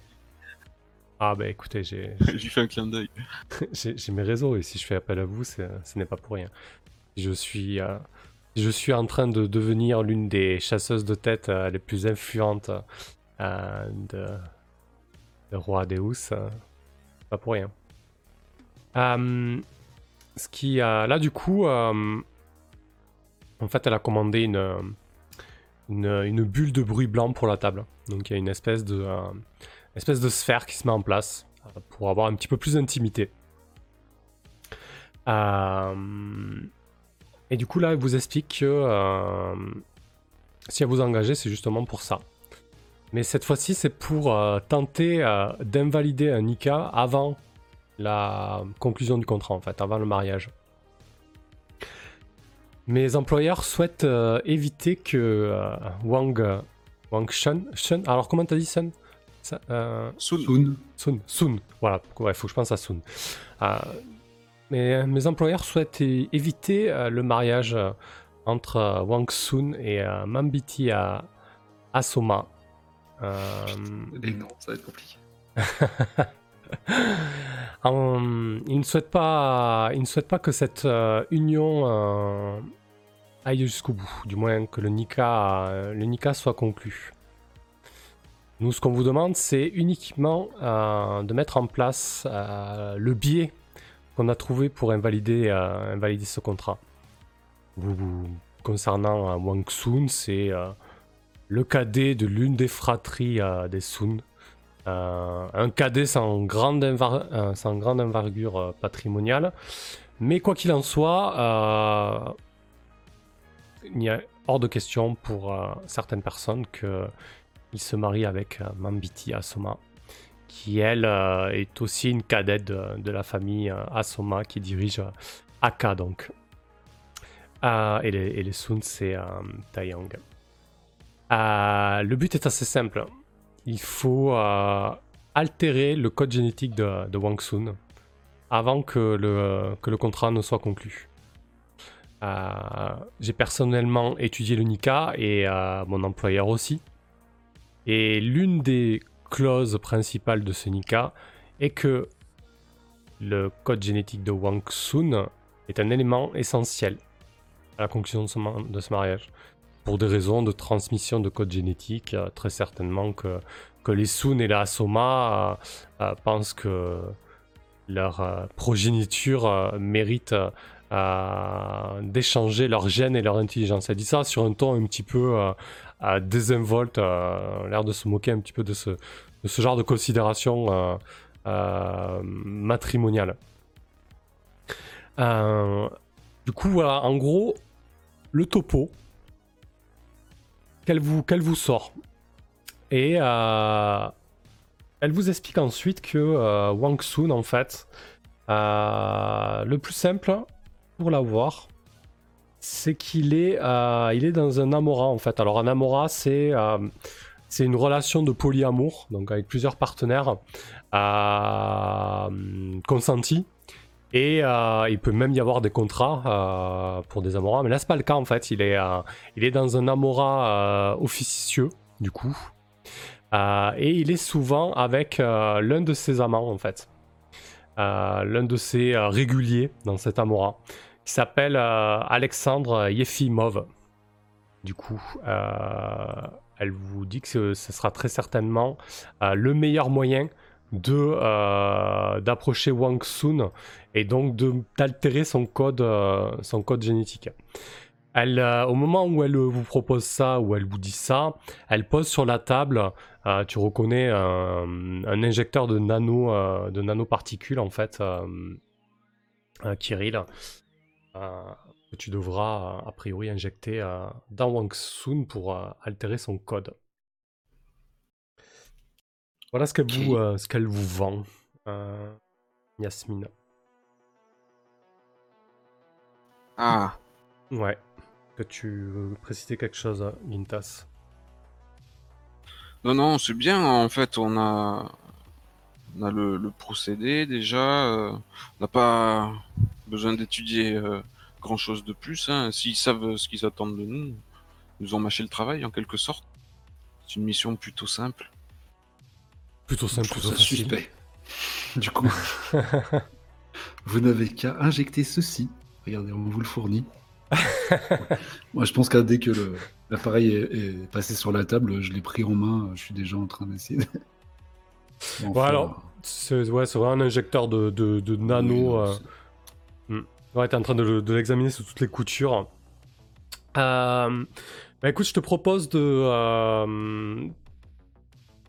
Ah, bah écoutez, j'ai <laughs> J'ai fait un clin d'œil. <laughs> j'ai mes réseaux et si je fais appel à vous, ce n'est pas pour rien. Je suis, euh, je suis en train de devenir l'une des chasseuses de tête euh, les plus influentes euh, de, de Roi Deus. pas pour rien. Euh, ce qui, là, du coup, en fait, elle a commandé une, une, bulle de bruit blanc pour la table. Donc, il y a une espèce de, espèce de sphère qui se met en place pour avoir un petit peu plus d'intimité. Et du coup, là, elle vous explique que euh, si elle vous engagez, c'est justement pour ça. Mais cette fois-ci, c'est pour euh, tenter euh, d'invalider un Nika avant la conclusion du contrat, en fait, avant le mariage. Mes employeurs souhaitent euh, éviter que euh, Wang, euh, Wang Shun, Shun, alors comment t'as dit Sun Ça, euh, Soon. Soon. Sun, Sun, voilà, il faut que je pense à Sun. Euh, mais mes employeurs souhaitent éviter euh, le mariage euh, entre euh, Wang Sun et euh, Mambiti à Asoma. Euh, Les noms, ça va être compliqué. <laughs> il ne souhaite pas, il ne souhaite pas que cette euh, union euh, aille jusqu'au bout, du moins que le Nika, euh, le Nika soit conclu. Nous, ce qu'on vous demande, c'est uniquement euh, de mettre en place euh, le biais qu'on a trouvé pour invalider, euh, ce contrat. Concernant euh, Wang Sun, c'est euh, le cadet de l'une des fratries des Sun. Un cadet sans grande, grande envergure patrimoniale. Mais quoi qu'il en soit, il y a hors de question pour certaines personnes qu'il se marie avec Mambiti Asoma, qui elle euh, est aussi une cadette de, la famille euh, Asoma qui dirige euh, Aka donc. Et, les, et les Sun, c'est Taeyang. Le but est assez simple il faut altérer le code génétique de, Wang Sun avant que le, que le contrat ne soit conclu. J'ai personnellement étudié le Nika et mon employeur aussi. Et l'une des clauses principales de ce est que le code génétique de Wang Sun est un élément essentiel à la conclusion de ce, mariage pour des raisons de transmission de code génétique, euh, très certainement que, les Sun et la Asoma euh, euh, pensent que leur progéniture mérite d'échanger leur gène et leur intelligence. Elle dit ça sur un ton un petit peu euh, euh, l'air de se moquer un petit peu de ce, de ce genre de considération euh, euh, matrimoniale. Du coup, voilà, en gros, le topo, qu'elle vous, qu'elle vous sort. Et elle vous explique ensuite que Wang Sun, en fait, le plus simple pour l'avoir, c'est qu'il est, euh, est dans un Amora, en fait. Alors, un Amora, c'est euh, une relation de polyamour, donc avec plusieurs partenaires euh, consentis. Et il peut même y avoir des contrats pour des Amoras, mais là c'est pas le cas en fait. Il est, il est dans un Amora officieux du coup, et il est souvent avec l'un de ses amants en fait, l'un de ses réguliers dans cet Amora, s'appelle euh, Alexandre Yefimov. Du coup, euh, elle vous dit que ce, sera très certainement euh, le meilleur moyen de d'approcher Wang Sun et donc d'altérer son code génétique. Elle, au moment où elle vous propose ça, où elle vous dit ça, elle pose sur la table, tu reconnais un, injecteur de nano de nanoparticules en fait, Kirill, que tu devras euh, a priori injecter euh, dans Wang Sun pour euh, altérer son code. Voilà ce qu'elle vous, euh, ce qu'elle vous vend, euh, Yasmine. Ah, Ouais. Que tu veux préciser quelque chose, hein, Gintas non, non, c'est bien. En fait, on a, on a le, le procédé déjà. euh, on n'a pas besoin d'étudier euh, grand chose de plus. Hein. S'ils savent ce qu'ils attendent de nous, ils nous ont mâché le travail en quelque sorte. C'est une mission plutôt simple. Plutôt simple, plutôt ça facile. suspect. <laughs> Du coup, <laughs> vous n'avez qu'à injecter ceci. Regardez, on vous le fournit. <laughs> Moi, je pense qu'à dès que le- l'appareil est, est passé sur la table, je l'ai pris en main. Je suis déjà en train d'essayer. de- Bon, alors, c'est ouais, c'est vraiment un injecteur de, de, de Oui, nano. non, c'est- Ouais, t'es en train de, le- de l'examiner sous toutes les coutures. Euh, bah écoute, je te propose de, euh,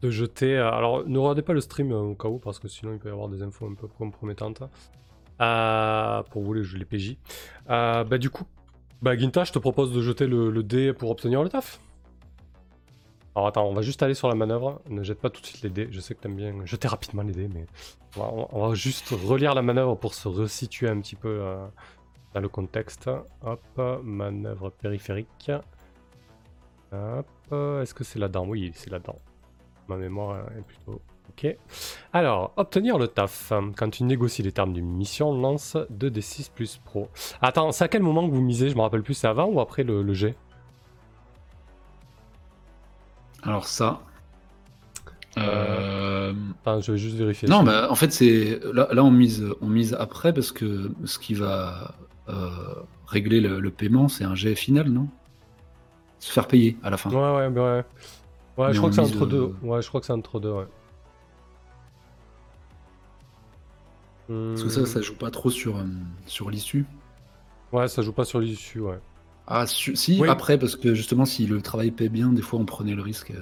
de jeter. euh, alors, ne regardez pas le stream au cas où, parce que sinon il peut y avoir des infos un peu compromettantes. Pour vous, les, les PJ. Bah, du coup, bah, Ginta, je te propose de jeter le dé pour obtenir le taf. Alors, attends, on va juste aller sur la manœuvre. Ne jette pas tout de suite les dés. Je sais que t'aimes bien jeter rapidement les dés, mais on va, juste relire la manœuvre pour se resituer un petit peu euh, dans le contexte. Hop, manœuvre périphérique. Hop, est-ce que c'est là-dedans? Oui, c'est là-dedans. Ma mémoire est plutôt ok. Alors, obtenir le taf. Quand tu négocies les termes d'une mission, lance 2d6 plus pro. Attends, c'est à quel moment que vous misez? Je me rappelle plus, c'est avant ou après le, le jet Alors ça, Euh, Attends, je vais juste vérifier. Non, mais en fait, c'est là, là on mise, on mise après parce que ce qui va euh, régler le, le paiement, c'est un jet final, non? Se faire payer à la fin. Ouais, ouais, mais ouais. Ouais, Mais je crois que c'est entre deux. euh, Ouais, je crois que c'est entre deux, ouais. Parce que ça, ça joue pas trop sur, euh, sur l'issue. Ouais, ça joue pas sur l'issue, ouais. Ah, si, Oui. après, parce que justement, si le travail paie bien, des fois, on prenait le risque.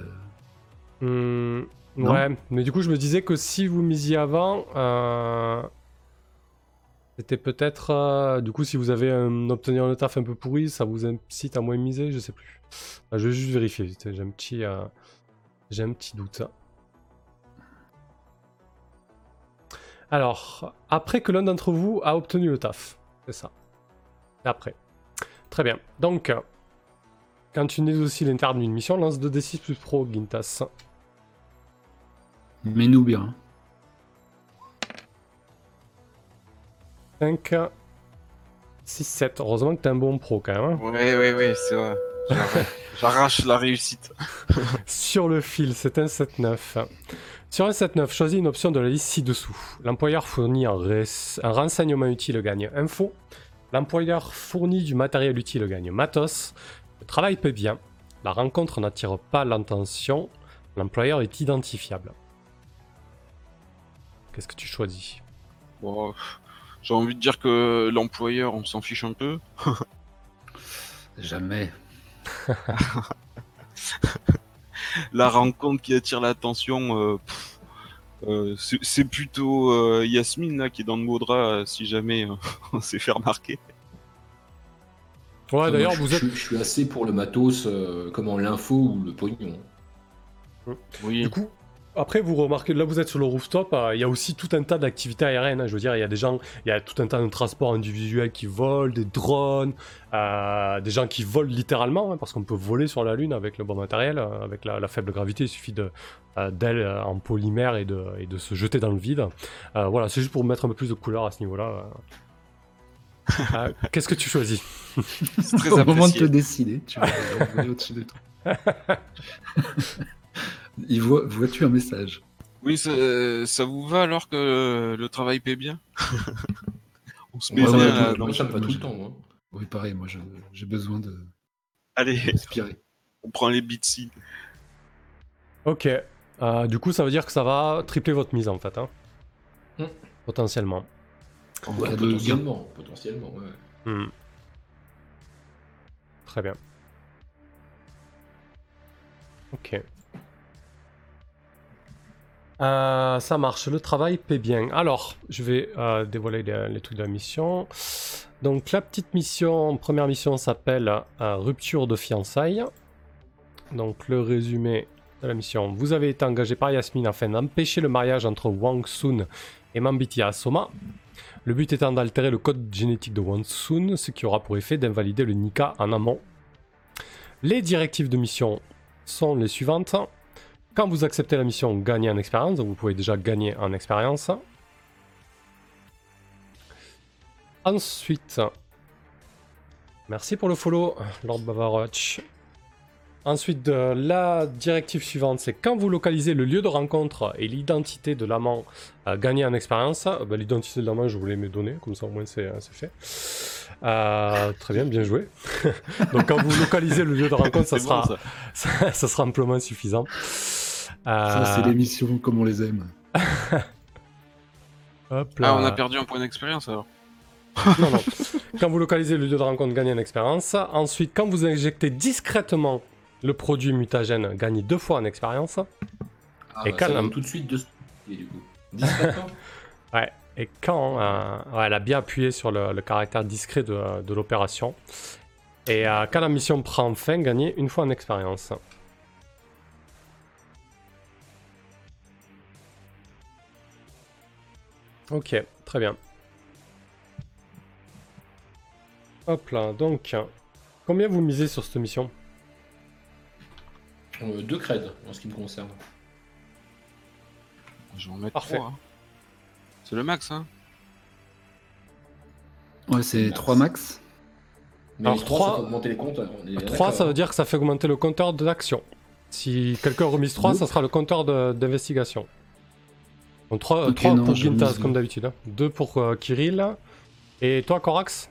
euh, Non? ouais, mais du coup, je me disais que si vous misiez avant, euh, c'était peut-être. euh, du coup, si vous avez un, obtenir un taf un peu pourri, ça vous incite à moins miser, je sais plus. Ah, je vais juste vérifier, vite, j'ai un petit, j'ai un petit doute. Alors, après que l'un d'entre vous a obtenu le taf, c'est ça. Après. Très bien. Donc, quand tu négocies l'interne d'une mission, lance 2d6 plus pro, Gintas. Mets-nous bien. 5, 6, 7. Heureusement que t'es un bon pro quand même. hein. Ouais, ouais, ouais, c'est vrai. J'arrache- <laughs> J'arrache la réussite. <laughs> Sur le fil, c'est un 7-9. Sur un 7-9, choisis une option de la liste ci-dessous. L'employeur fournit un, res- un renseignement utile gagne info. L'employeur fournit du matériel utile gagne matos. Le travail paie bien. La rencontre n'attire pas l'attention. L'employeur est identifiable. Qu'est-ce que tu choisis? J'ai envie de dire que l'employeur, on s'en fiche un peu. <laughs> Jamais. <laughs> La rencontre qui attire l'attention, euh, pff, euh, c'est plutôt euh, Yasmine là qui est dans le mot drap euh, si jamais euh, <laughs> on s'est fait remarquer. Ouais, Moi, d'ailleurs, je, vous êtes. je- je suis assez pour le matos, euh, comment l'info ou le pognon. Oui. Du coup, après, vous remarquez, là vous êtes sur le rooftop, euh, il y a aussi tout un tas d'activités aériennes. hein. je veux dire, il y a des gens, il y a tout un tas de transports individuels qui volent, des drones, euh, des gens qui volent littéralement, hein, parce qu'on peut voler sur la Lune avec le bon matériel, euh, avec la, la faible gravité, il suffit d'ailes euh, en polymère et de, et de se jeter dans le vide. Euh, voilà, c'est juste pour mettre un peu plus de couleur à ce niveau-là. euh. <laughs> Euh, Qu'est-ce que tu choisis? C'est très Au moment de te décider, tu vas au-dessus de toi. <laughs> Il voit, vois-tu un message Oui, ça, ça vous va alors que le travail paie bien <laughs> On se met Ouais, bien ouais, Moi, ça me va tout le temps. hein. Oui, pareil, moi je- j'ai besoin de Allez, respirer. on prend les bitsy. Ok. Euh, du coup, ça veut dire que ça va tripler votre mise en fait. hein. Hmm. Potentiellement. En Ouais, potentiellement, potentiellement, ouais. Hmm. Très bien. Ok. Euh, ça marche, le travail paie bien. Alors, je vais euh, dévoiler les, les trucs de la mission. Donc, la petite mission, première mission s'appelle euh, Rupture de fiançailles. Donc, le résumé de la mission. Vous avez été engagé par Yasmine afin d'empêcher le mariage entre Wang Sun et Mambiti Asoma. Le but étant d'altérer le code génétique de Wang Sun, ce qui aura pour effet d'invalider le Nika en amont. Les directives de mission sont les suivantes. Quand vous acceptez la mission, gagnez en expérience, donc vous pouvez déjà gagner en expérience. Ensuite, merci pour le follow, Lord Bavarwatch. Ensuite, euh, la directive suivante, c'est quand vous localisez le lieu de rencontre et l'identité de l'amant, euh, gagnez en expérience. Euh, bah, l'identité de l'amant, je voulais me donner, comme ça au moins c'est euh, fait. Euh, très bien, bien joué. <laughs> Donc quand vous localisez le lieu de <laughs> rencontre, sera, ça. ça, <laughs> ça sera amplement suffisant. Ça, c'est Euh, les missions comme on les aime. <laughs> hop là. Ah, on a perdu un point d'expérience alors. Non, non. Quand vous localisez le lieu de rencontre, gagnez en expérience. Ensuite, quand vous injectez discrètement le produit mutagène, gagnez deux fois en expérience. Ah, Et bah, quand ça la- donne tout de suite de et du coup. Discrètement <laughs> Ouais. Et quand euh, ouais, elle a bien appuyé sur le, le caractère discret de, de l'opération. Et euh, quand la mission prend fin, gagnez une fois en expérience. Ok, très bien. Hop là, donc, combien vous misez sur cette mission Euh, Deux creds en ce qui me concerne. Je vais en mettre Parfait. trois. hein. C'est le max, hein. Ouais, c'est Max. 3 max. Mais Alors, les trois, trois- ça fait augmenter les est 3, d'accord, ça veut hein. dire que ça fait augmenter le compteur de l'action. Si quelqu'un remise 3, Deux. ça sera le compteur de- d'investigation. Donc 3, Ok, non, pour remise comme d'habitude. 2 pour euh, Kirill. Et toi, Corax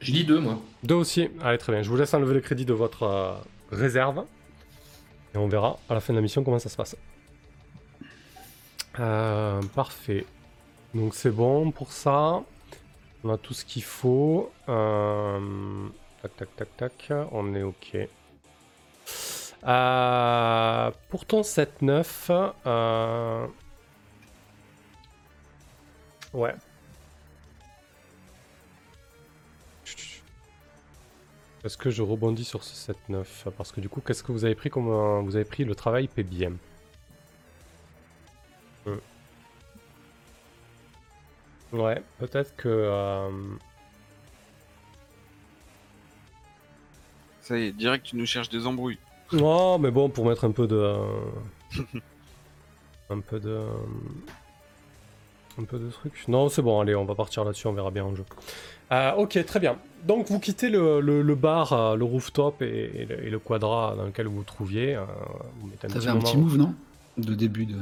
Je dis deux, moi. 2 aussi. Allez, très bien. Je vous laisse enlever les crédits de votre euh, réserve. Et on verra à la fin de la mission comment ça se passe. Euh, parfait. Donc c'est bon pour ça. On a tout ce qu'il faut. Euh, Tac, tac, tac, tac. On est OK. Euh, pour ton 7-9, euh, ouais. Est-ce que je rebondis sur ce 7-9 Parce que du coup, qu'est-ce que vous avez pris comme euh, vous avez pris le travail PBM Hmm. Ouais, peut-être que euh, Ça y est, direct, tu nous cherches des embrouilles. Non, mais bon, pour mettre un peu de. <laughs> un peu de. Un peu de trucs. Non, c'est bon, allez, on va partir là-dessus, on verra bien en jeu. Euh, ok, très bien. Donc, vous quittez le, le- le bar, euh, le rooftop et, et le, et le quadra dans lequel vous vous trouviez. euh, vous mettez un T'avais petit un petit move, non? De début de.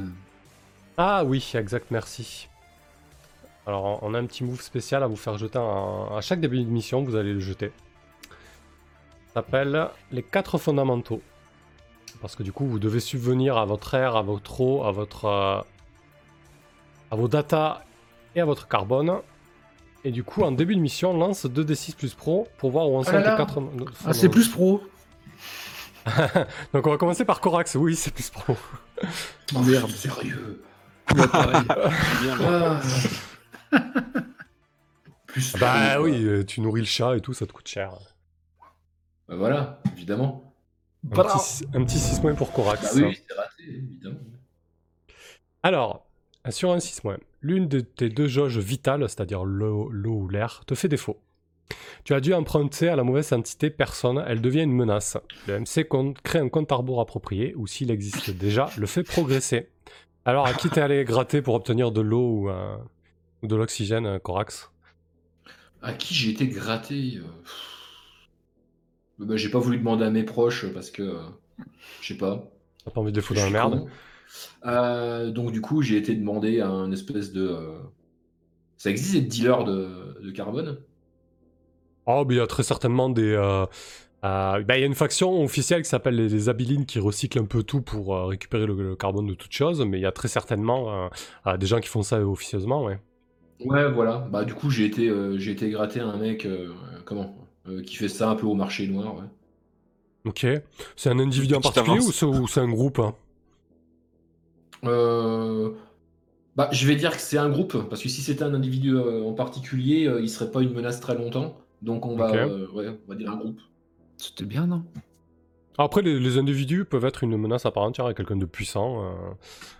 Ah oui, exact, merci. Alors, on a un petit move spécial à vous faire jeter un- à chaque début de mission, vous allez le jeter. Ça s'appelle les quatre fondamentaux. Parce que du coup, vous devez subvenir à votre air, à votre eau, à votre. À vos data et à votre carbone. Et du coup, en début de mission, lance 2d6 plus pro pour voir où on Oh sont là les là. 4 Ah, c'est plus pro <laughs> Donc, on va commencer par Corax. Oui, c'est plus pro. Oh, <laughs> Merde. Sérieux. Ouais, pareil. <laughs> Bien, là. Ah. Plus. Bah pro, oui, quoi. euh, tu nourris le chat et tout, ça te coûte cher. Bah voilà, évidemment. Un petit, un petit 6 points pour Corax. Bah oui, oui, c'est raté, évidemment. Alors, sur un 6 l'une de tes deux jauges vitales, c'est-à-dire l'eau ou l'air, te fait défaut. Tu as dû emprunter à la mauvaise entité personne, elle devient une menace. Le MC crée un compte à rebours approprié, ou s'il existe déjà, le fait progresser. Alors, à qui t'es allé gratter pour obtenir de l'eau ou, euh, ou de l'oxygène, Corax? À qui j'ai été gratté euh, bah, J'ai pas voulu demander à mes proches parce que. euh, Je sais pas. T'as pas envie de les foutre dans la merde? con. Euh, donc du coup, j'ai été demandé à un espèce de. euh, Ça existe des dealers de, de carbone? Oh, mais il y a très certainement des. euh, euh, bah, il y a une faction officielle qui s'appelle les, les Abilines qui recyclent un peu tout pour euh, récupérer le, le carbone de toute chose, mais il y a très certainement euh, euh, des gens qui font ça euh, officieusement, ouais. Ouais, voilà. Bah du coup, j'ai été, euh, j'ai été gratté à un mec, euh, comment Euh, Qui fait ça un peu au marché noir. Ouais. Ok. C'est un individu en Petite particulier avance. ou c'est, ou c'est un groupe hein? Bah, je vais dire que c'est un groupe, parce que si c'était un individu euh, en particulier, euh, il serait pas une menace très longtemps. Donc on va, euh, ouais, on va dire un groupe. C'était bien, non? Après, les, les individus peuvent être une menace à part entière et quelqu'un de puissant. euh,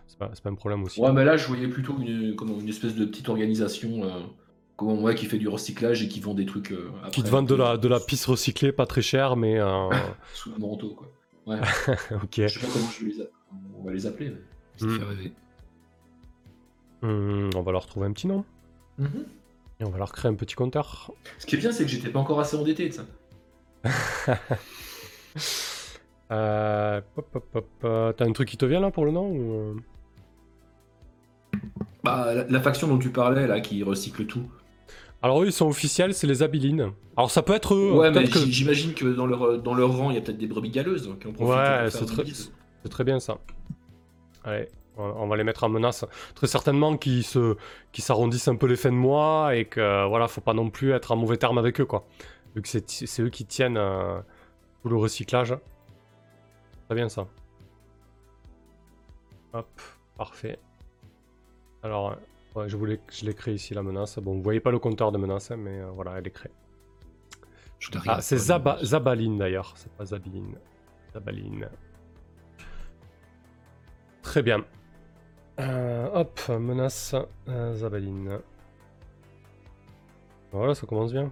c'est, pas, c'est pas un problème aussi. Ouais, mais là, je voyais plutôt une, comment, une espèce de petite organisation euh, comment, ouais, qui fait du recyclage et qui vend des trucs. euh, Qui te vendent de la, de la pisse recyclée, pas très chère, mais. euh, <laughs> Sous le manteau, quoi. Ouais. <laughs> ok. je sais pas comment je vais les appeler. On va les appeler. mais- Ça Hmm. fait rêver. Hmm, on va leur trouver un petit nom. Et on va leur créer un petit compteur. Ce qui est bien, c'est que j'étais pas encore assez endetté, ça. <laughs> Euh, euh, T'as un truc qui te vient là pour le nom ou... euh Bah, la, la faction dont tu parlais, là, qui recycle tout. Alors eux ils sont officiels, c'est les Abilines. Alors ça peut être eux. ouais, mais que... j'imagine que dans leur, dans leur rang, il y a peut-être des brebis galeuses qui en profitent Ouais, c'est très- très bien ça. Allez, on va les mettre en menace. Très certainement qu'ils se, s'arrondissent un peu les fins de mois et que voilà, faut pas non plus être en mauvais terme avec eux quoi. Vu que c'est, eux qui tiennent euh, tout le recyclage. Très bien ça. Hop, parfait. Alors, ouais, je voulais, je l'ai créé ici la menace. Bon, vous voyez pas le compteur de menace, hein, mais euh, voilà, elle est créée. Ah, c'est Zabaline d'ailleurs, c'est pas Zabiline. Zabaline. Très bien. Euh, hop, menace euh, Zabaline. Voilà, ça commence bien.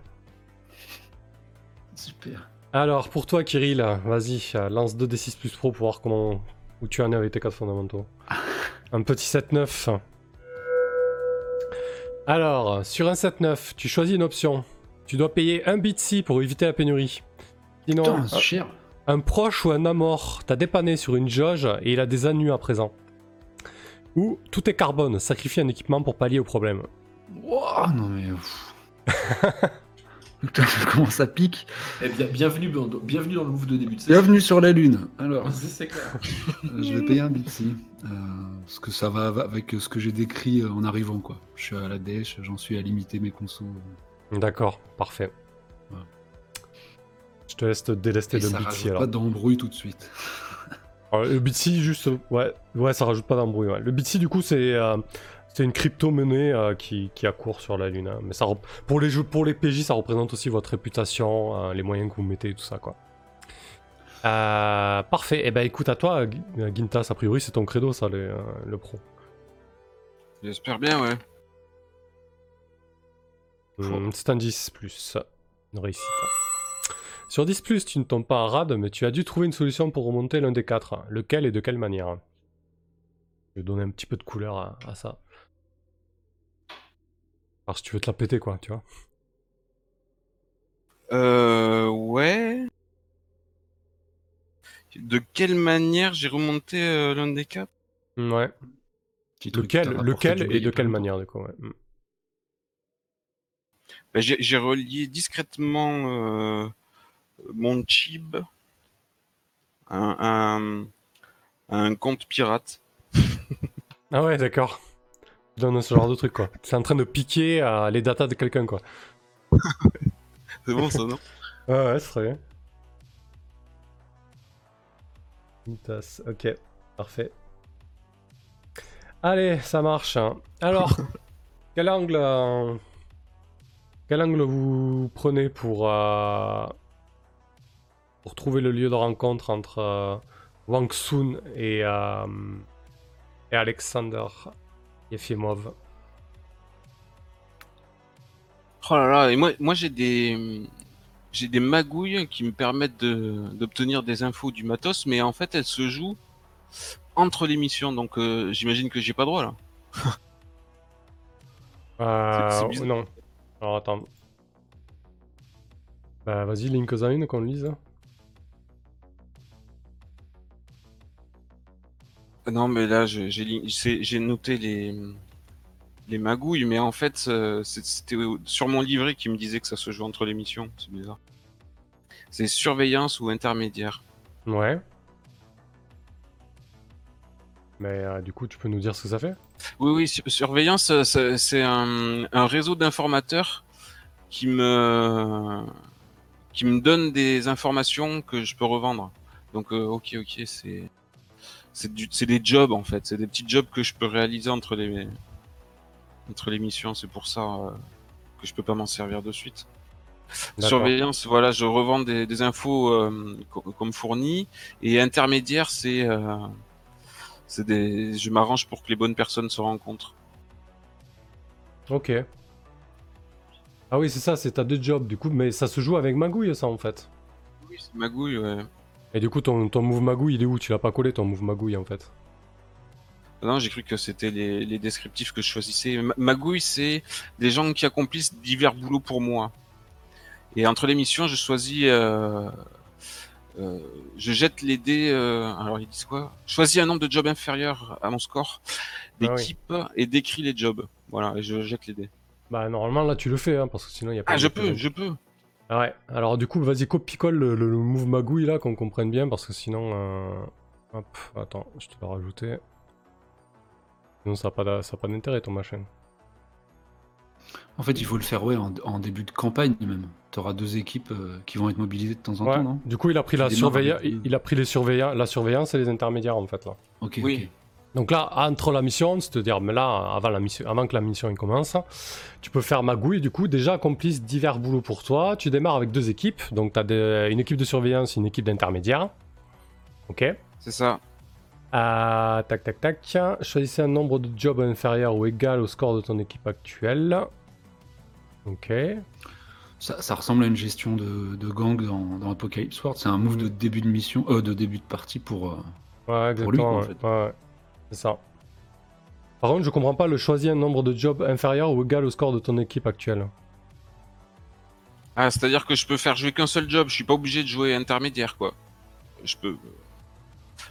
Super. Alors, pour toi, Kirill, vas-y, lance 2d6 plus pro pour voir comment. où tu en es avec tes 4 fondamentaux. <laughs> Un petit 7-9. Alors, sur un 7-9, tu choisis une option. Tu dois payer un bit si pour éviter la pénurie. Sinon, Putain, c'est cher. Un proche ou un amour t'a dépanné sur une jauge et il a des ennuis à présent. Ou tout est carbone, sacrifie un équipement pour pallier au problème. Wouah, non mais. <laughs> Putain, comment ça pique Eh bien, bienvenue, dans- bienvenue dans le move de début de saison. Bienvenue sur la Lune. Alors, <laughs> C'est clair. je vais payer un Bitsy. Euh, parce que ça va avec ce que j'ai décrit euh, en arrivant, quoi. Je suis à la dèche, j'en suis à limiter mes consos. D'accord, parfait. Je te laisse te délester Et de ça Bitsy alors. pas d'embrouille tout de suite. <laughs> Alors, le Bitsy, juste. Ouais, ouais, ça rajoute pas d'embrouille. ouais. Le Bitsy, du coup, c'est. euh, c'est une crypto-monnaie euh, qui, qui a cours sur la Lune. hein. Mais ça, pour, les jeux, pour les PJ, ça représente aussi votre réputation, euh, les moyens que vous mettez et tout ça, quoi. Euh, parfait. Eh ben, écoute, à toi, Gintas, a priori, c'est ton credo, ça, le, euh, le pro. J'espère bien, ouais. Hmm, c'est un 10 plus. Une réussite. Sur 10 plus, tu ne tombes pas à rade, mais tu as dû trouver une solution pour remonter l'un des quatre. Lequel et de quelle manière? Je vais donner un petit peu de couleur à, à ça. Alors si tu veux te la péter, quoi, tu vois. Euh, ouais. De quelle manière j'ai remonté euh, l'un des quatre? Ouais. Petit truc qui Lequel, lequel et de quelle manière, du coup, ouais. Hmm. Bah, j'ai, j'ai relié discrètement euh, mon chib à un, un- un compte pirate. Ah ouais, d'accord. Donnes ce genre de truc, quoi. C'est en train de piquer euh, les datas de quelqu'un, quoi. <laughs> C'est bon ça, non? Ouais, ouais, c'est très bien. Une tasse, ok, parfait. Allez, ça marche. hein. Alors, <laughs> quel angle, euh, quel angle vous prenez pour euh, pour trouver le lieu de rencontre entre euh, Wang Sun et euh, et Alexander Yefimov Oh là là, et moi, moi j'ai des j'ai des magouilles qui me permettent de, d'obtenir des infos du matos, mais en fait elles se jouent entre les missions, donc euh, j'imagine que j'ai pas droit là. <laughs> Euh, non. Alors attends. Bah vas-y, link-en une qu'on lise. Non, mais là j'ai noté les les magouilles, mais en fait euh, c'était sur mon livret qui me disait que ça se joue entre les missions, c'est bizarre. C'est surveillance ou intermédiaire. Ouais. Mais euh, du coup, tu peux nous dire ce que ça fait? Oui, oui, sur- surveillance, euh, c'est c'est un, un réseau d'informateurs qui me qui me donne des informations que je peux revendre. Donc, euh, ok, ok, c'est c'est du- c'est des jobs en fait, c'est des petits jobs que je peux réaliser entre les entre les missions. C'est pour ça euh, que je peux pas m'en servir de suite. Surveillance, voilà, je revends des, des infos euh, qu'on qu'on me fournit. Et intermédiaire, c'est euh, c'est des, je m'arrange pour que les bonnes personnes se rencontrent. Ok. Ah oui, c'est ça, c'est t'as deux jobs du coup, mais ça se joue avec Magouille ça en fait. Oui, c'est magouille, ouais. Et du coup, ton, ton move Magouille, il est où Tu l'as pas collé ton move Magouille en fait Non, j'ai cru que c'était les, les descriptifs que je choisissais. Ma- Magouille, c'est des gens qui accomplissent divers boulots pour moi. Et entre les missions, je choisis. euh, euh, je jette les dés. euh, alors, ils disent quoi Choisis un nombre de jobs inférieur à mon score Ah oui. d'équipe et décris les jobs. Voilà, et je jette les dés. Bah normalement là tu le fais, hein, parce que sinon il y a pas Ah, de- je peux, je peux. Ouais, alors du coup, vas-y, copie-colle le, le- le move magouille là, qu'on comprenne bien, parce que sinon. euh, Hop, attends, je te l'ai rajouté. Sinon, ça n'a pas d'a- ça a pas d'intérêt ton machin. En fait, il faut le faire ouais, en, en début de campagne même. Tu auras deux équipes euh, qui vont être mobilisées de temps en Ouais, temps, non? Du coup, il a pris la surveillance, il, a pris les surveillants, la surveillance et les intermédiaires en fait là. Ok, Oui. ok. Donc là, entre la mission, c'est-à-dire, mais là, avant, la mission, avant que la mission commence, tu peux faire magouille, du coup, déjà accomplissent divers boulots pour toi. Tu démarres avec deux équipes, donc tu as une équipe de surveillance et une équipe d'intermédiaire. Ok. C'est ça. Euh, tac, tac, tac. Choisissez un nombre de jobs inférieur ou égal au score de ton équipe actuelle. Ok. Ça, ça ressemble à une gestion de, de gang dans, dans Apocalypse World. C'est un move de début de mission, euh, de début de partie pour. euh, Ouais, Pour lui, en fait. Ouais, ouais. C'est ça. Par contre, je comprends pas le choisir un nombre de jobs inférieur ou égal au score de ton équipe actuelle. Ah, c'est-à-dire que je peux faire jouer qu'un seul job. Je suis pas obligé de jouer intermédiaire, quoi. je peux,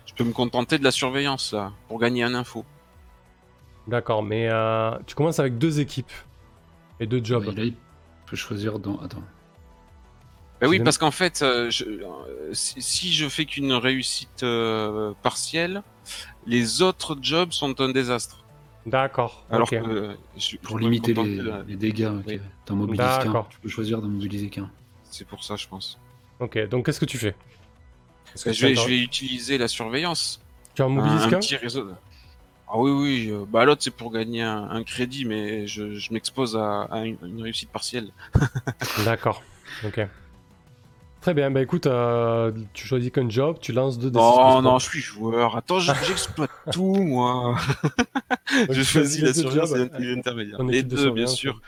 je peux me contenter de la surveillance là, pour gagner un info. D'accord, mais euh, tu commences avec deux équipes et deux jobs. Bah, là, il peut choisir dans. Attends. Bah oui, parce qu'en fait, euh, je- euh, si, je fais qu'une réussite euh, partielle, les autres jobs sont un désastre. D'accord. Alors ok. que je, Pour je limiter les, de la- les dégâts, ok. Oui. T'en mobilises qu'un. D'accord. Tu peux choisir d'en mobiliser qu'un. C'est pour ça, je pense. Ok, donc qu'est-ce que tu fais? Que Bah, je, vais, attends- je vais utiliser la surveillance. Tu en Un, mobilises un qu'un? petit réseau. de- Ah oui, oui. Bah l'autre c'est pour gagner un, un crédit, mais je, je m'expose à, à une, une réussite partielle. D'accord. Ok. Très bien, bah écoute, euh, tu choisis qu'un job, tu lances deux des six Oh non, je suis joueur. Attends, je- j'exploite <laughs> tout moi. Donc, je choisis les la deux surveillance jobs, et l'int- l'intermédiaire. Les deux, bien sûr.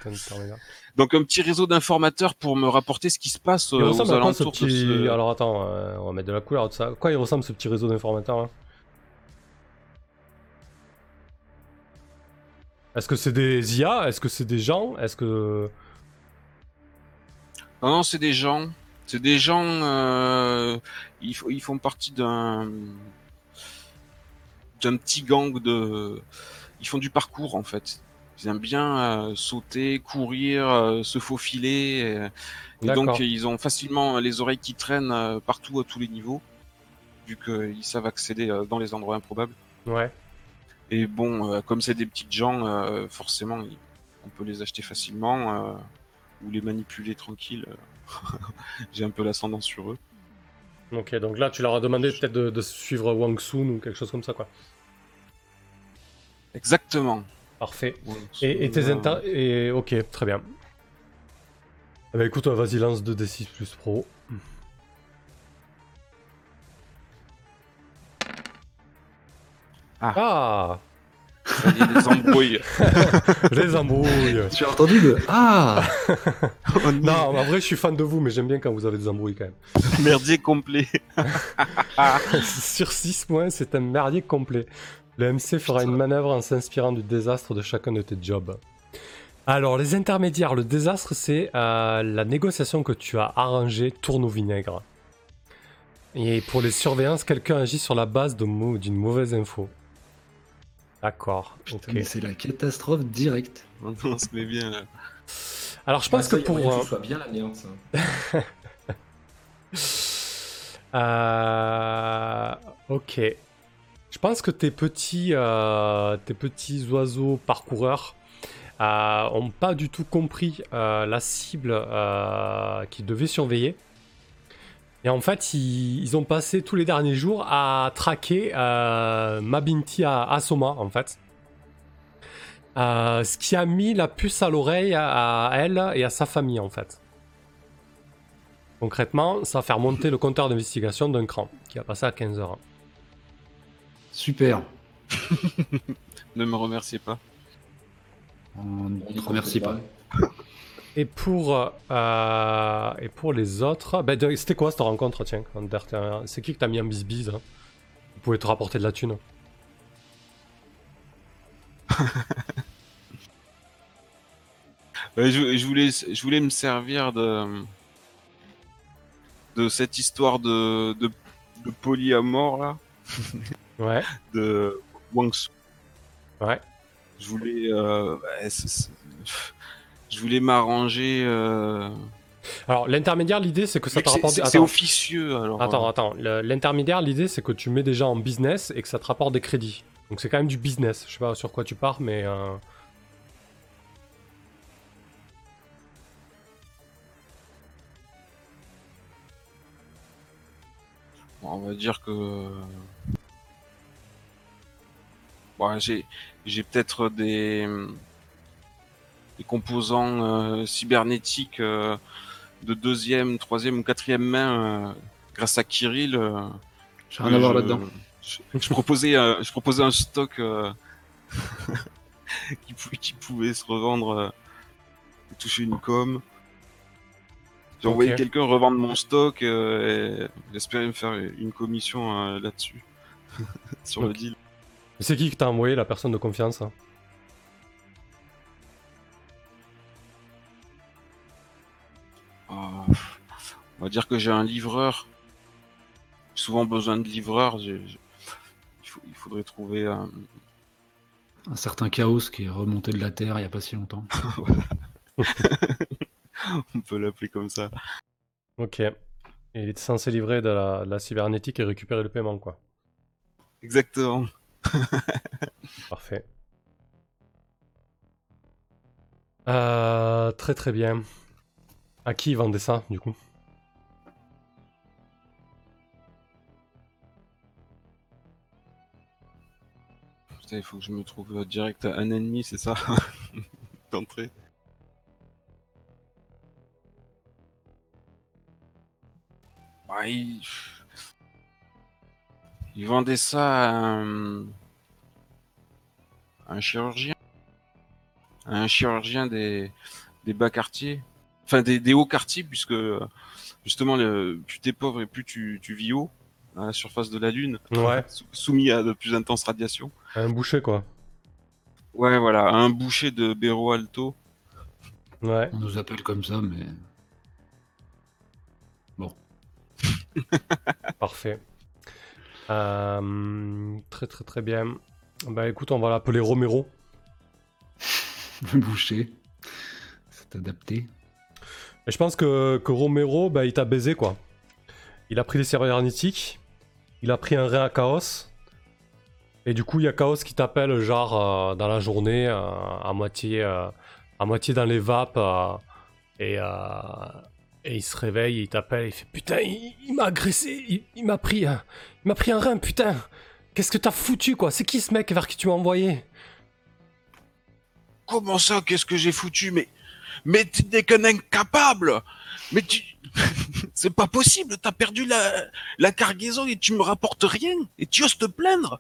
Donc un petit réseau d'informateurs pour me rapporter ce qui se passe euh, Il aux ressemble à quoi ce alentours de petit. ce- Alors attends, euh, on va mettre de la couleur de ça. Quoi il ressemble ce petit réseau d'informateurs Est-ce que c'est des IA Est-ce que c'est des gens? Est-ce que. Non, non, c'est des gens. C'est des gens. euh, ils, ils font partie d'un d'un petit gang de. Ils font du parcours en fait. Ils aiment bien euh, sauter, courir, euh, se faufiler. et donc ils ont facilement les oreilles qui traînent euh, partout à tous les niveaux, vu qu'ils savent accéder euh, dans les endroits improbables. Ouais. Et bon, euh, comme c'est des petites gens, euh, forcément, on peut les acheter facilement euh, ou les manipuler tranquille. <laughs> J'ai un peu l'ascendant sur eux. Ok, donc là tu leur as demandé peut-être de, de suivre Wang Sun ou quelque chose comme ça quoi. Exactement. Parfait. Et, et tes inter... Et ok, très bien. Eh ben écoute, vas-y, lance 2d6 plus pro. Ah, ça y est, les embrouilles. <laughs> Les embrouilles Tu as entendu le Ah <laughs> Oh Non, en vrai, je suis fan de vous, mais j'aime bien quand vous avez des embrouilles quand même. <laughs> merdier complet. Sur 6 points, c'est un merdier complet. Le MC fera une manœuvre en s'inspirant du désastre de chacun de tes jobs. Alors, les intermédiaires, le désastre, c'est euh, la négociation que tu as arrangée tourne au vinaigre. Et pour les surveillances, quelqu'un agit sur la base d'une mauvaise info. D'accord. Putain, ok. mais c'est la catastrophe directe. on se met bien là. Alors, je pense Ah, ça, que pour. moyen que euh, soit bien la merde, ça. <laughs> Euh, ok. Je pense que tes petits, euh, tes petits oiseaux parcoureurs euh, ont pas du tout compris euh, la cible euh, qu'ils devaient surveiller. Et en fait, ils, ils ont passé tous les derniers jours à traquer euh, Mabinti à Asoma, en fait. Euh, ce qui a mis la puce à l'oreille à, à elle et à sa famille, en fait. Concrètement, ça va faire monter le compteur d'investigation d'un cran, qui va passer à 15 heures. Super. <laughs> Ne me remerciez pas. On On ne te remercie pas. Et pour, euh, et pour les autres, ben, c'était quoi cette rencontre, tiens C'est qui que t'as mis en bisbise hein? Vous pouvez te rapporter de la thune. Ouais, <laughs> je, je voulais, je voulais me servir de de cette histoire de de, de polyamore là, <laughs> Ouais, de Wang ouais. Je voulais, euh, ouais, je voulais m'arranger. euh, Alors, l'intermédiaire, l'idée, c'est que ça te rapporte... C'est officieux alors. attends, euh, attends. L'intermédiaire, l'idée, c'est que tu mets gens en business et que ça te rapporte des crédits. Donc c'est quand même du business. Je sais pas sur quoi tu pars, mais... euh, Bon, on va dire que bon, j'ai j'ai peut-être des des composants euh, cybernétiques euh, de deuxième, troisième ou quatrième main euh, grâce à Kirill. euh, J'ai rien à voir je- là-dedans. Je, je proposais euh, je proposais un stock euh, <laughs> qui, pou- qui pouvait se revendre euh, et toucher une com. J'ai envoyé quelqu'un revendre mon stock euh, et j'espérais me faire une commission euh, là-dessus <laughs> sur le deal. C'est qui que t'as envoyé, la personne de confiance on va dire que j'ai un livreur souvent besoin de j'ai- il, faut- il faudrait trouver un. Un certain chaos qui est remonté de la Terre il n'y a pas si longtemps. <laughs> On peut l'appeler comme ça. Ok. Et il était censé livrer de la, de la cybernétique et récupérer le paiement, quoi. Exactement. <laughs> Parfait. Euh, très très bien. À qui il vendait ça, du coup? Putain, il faut que je me trouve euh, direct un ennemi, c'est ça? <laughs> D'entrée. Bah, vendait ça à un... à un chirurgien. À un chirurgien des, des bas quartiers. Enfin, des, des hauts quartiers, puisque justement, le... plus t'es pauvre et plus tu, tu vis haut, à la surface de la Lune, Ouais, sou- soumis à de plus intenses radiations. un boucher, quoi. Ouais, voilà, un boucher de Béro Alto. Ouais. On nous appelle comme ça, mais <laughs> Parfait. Euh, très très très bien. Bah écoute, on va l'appeler Romero. <laughs> le boucher, c'est adapté. Et je pense que, que Romero, bah, il t'a baisé quoi. Il a pris les serveurs hermétiques, il a pris un rein à Chaos. Et du coup, il y a Chaos qui t'appelle genre euh, dans la journée, euh, à, moitié, euh, à moitié dans les vapes. et, il se réveille, il t'appelle, il fait Putain, il, m'a agressé, il, il m'a pris, un- il m'a pris un rein, putain. Qu'est-ce que t'as foutu quoi? C'est qui ce mec vers qui tu m'as envoyé? Comment ça, qu'est-ce que j'ai foutu? Mais, mais tu n'es qu'un incapable Mais tu... <laughs> C'est pas possible, t'as perdu la... cargaison et tu me rapportes rien Et tu oses te plaindre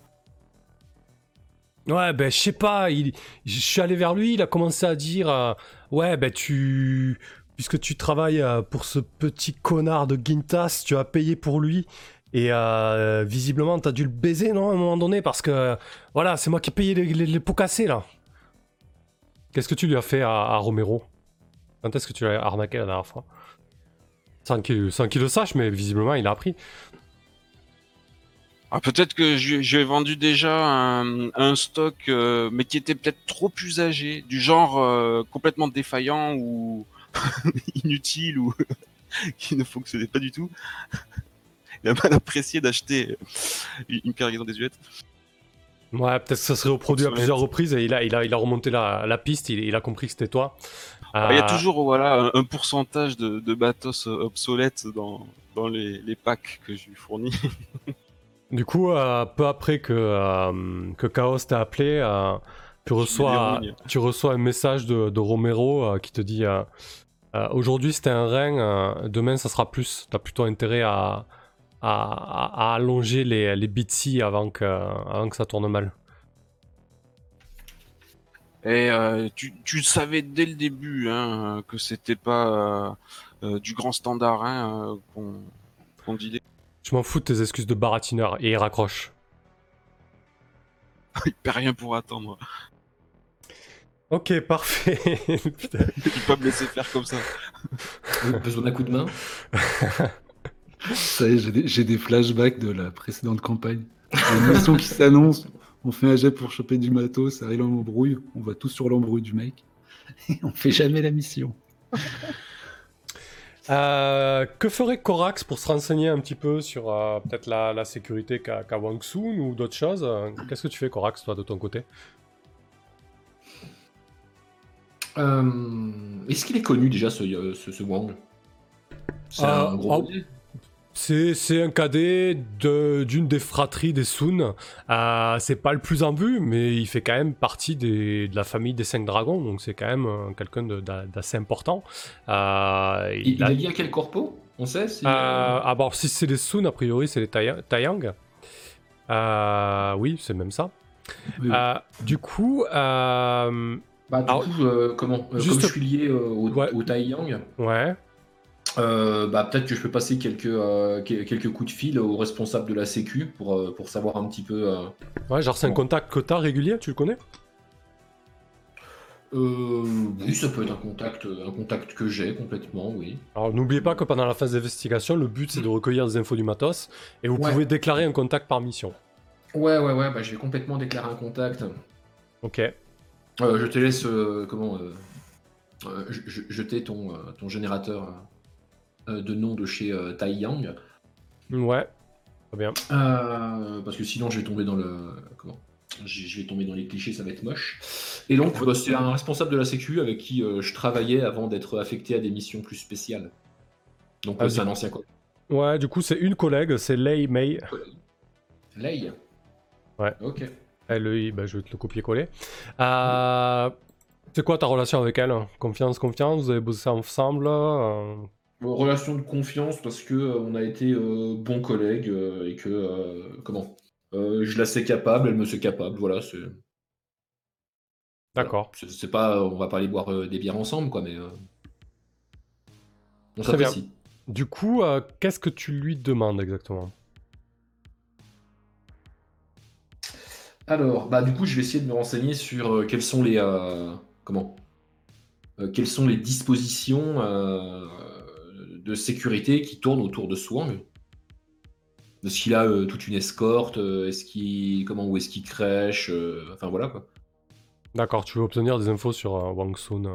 Ouais, ben je sais pas, je suis allé vers lui, il a commencé à dire euh, Ouais, ben tu. Puisque tu travailles euh, pour ce petit connard de Gintas, tu as payé pour lui. Et euh, visiblement, t'as dû le baiser, non, à un moment donné Parce que, voilà, c'est moi qui ai payé les, pots cassés, là. Qu'est-ce que tu lui as fait à Romero? Quand est-ce que tu l'as arnaqué la dernière fois? Sans qu'il sans qu'il le sache, mais visiblement, il a appris. ah, Peut-être que j'ai vendu déjà un, un stock, euh, mais qui était peut-être trop usagé, du genre euh, complètement défaillant ou <laughs> inutile ou <laughs> qui ne fonctionnait pas du tout. Il a mal apprécié d'acheter une cargaison désuète. Ouais, peut-être que ça serait reproduit à plusieurs reprises et il a, il a, il a remonté la, la piste, il, il a compris que c'était toi. Alors, Il y a Euh, toujours voilà, un, un pourcentage de, de batos euh, obsolètes dans, dans les, les packs que je lui fournis. <laughs> Du coup, euh, peu après que, euh, que Chaos t'a appelé, euh, tu, reçois, tu reçois un message de, de Romero euh, qui te dit euh, euh, Aujourd'hui c'était un rein, euh, demain ça sera plus. T'as plutôt intérêt à, à, à- à allonger les, les bitsy avant que, avant que ça tourne mal. Et euh, tu, tu savais dès le début hein, que c'était pas euh, euh, du grand standard hein, euh, qu'on qu'on disait. Je m'en fous de tes excuses de baratineur et il raccroche. <laughs> Il perd rien pour attendre. Ok, parfait. Il peut pas me laisser faire comme ça. Besoin d'un coup de main <laughs> Ça y est, j'ai des, j'ai des flashbacks de la précédente campagne. Il y a une mission qui s'annonce, on fait un jet pour choper du matos, ça arrive en embrouille, on va tous sur l'embrouille du mec. <laughs> Et on fait jamais la mission. Euh, que ferait Corax pour se renseigner un petit peu sur euh, peut-être la, la sécurité qu'a Wang Sun ou d'autres choses? Qu'est-ce que tu fais Corax toi de ton côté? Euh, Est-ce qu'il est connu déjà ce, ce, ce Wang? C'est Euh, un gros oh. C'est un cadet de- d'une des fratries des Sun. Euh, c'est pas le plus en vue, mais il fait quand même partie des- de la famille des cinq dragons, donc c'est quand même euh, quelqu'un d'assez important. Euh, Il, il il a- est lié à quel corpo? On sait c'est, Euh, ah bon, si c'est les Sun, a priori c'est les Taiyang. Oui, c'est même ça. Oui, oui. Du coup, bah, Du alors, coup, comment juste- Comme je suis lié au, Ouais. au Taiyang, ouais. Euh, bah, peut-être que je peux passer quelques, euh, que- quelques coups de fil au responsable de la Sécu pour, euh, pour savoir un petit peu. Ouais, genre c'est un contact que t'as régulier, tu le connais? Euh, oui, ça peut être un contact, un contact que j'ai complètement, oui. Alors n'oubliez pas que pendant la phase d'investigation, le but c'est de recueillir des infos du matos et vous Ouais. pouvez déclarer un contact par mission. Ouais, ouais, ouais, bah, je vais complètement déclarer un contact. Ok. Je te laisse, comment, je- je- jeter ton, ton générateur de nom de chez euh, Taiyang. Ouais. Très bien. Euh, parce que sinon, je vais tomber dans le. Comment? Je vais tomber dans les clichés, ça va être moche. Et donc, bah, c'est un responsable de la Sécu avec qui euh, je travaillais avant d'être affecté à des missions plus spéciales. Donc, Ah, euh, c'est un ancien collègue. Ouais, du coup, c'est une collègue, c'est Lei Mei. Lei Ouais. Ok. LEI, bah, je vais te le copier-coller. Euh, c'est quoi ta relation avec elle? Confiance, confiance Vous avez bossé ensemble euh, relation de confiance parce que euh, on a été euh, bons collègues euh, et que comment je la sais capable, elle me sait capable. Voilà, c'est. D'accord. C'est- C'est pas, on va pas aller boire des bières ensemble, quoi, mais on s'apprécie. Du coup, qu'est-ce que tu lui demandes exactement? Alors, bah du coup, je vais essayer de me renseigner sur quelles sont les comment quelles sont les dispositions euh, de sécurité qui tournent autour de Swang. Est-ce qu'il a euh, toute une escorte euh, Est-ce qu'il comment où est-ce qu'il crèche euh, Enfin voilà quoi. D'accord, tu veux obtenir des infos sur Wang Sun.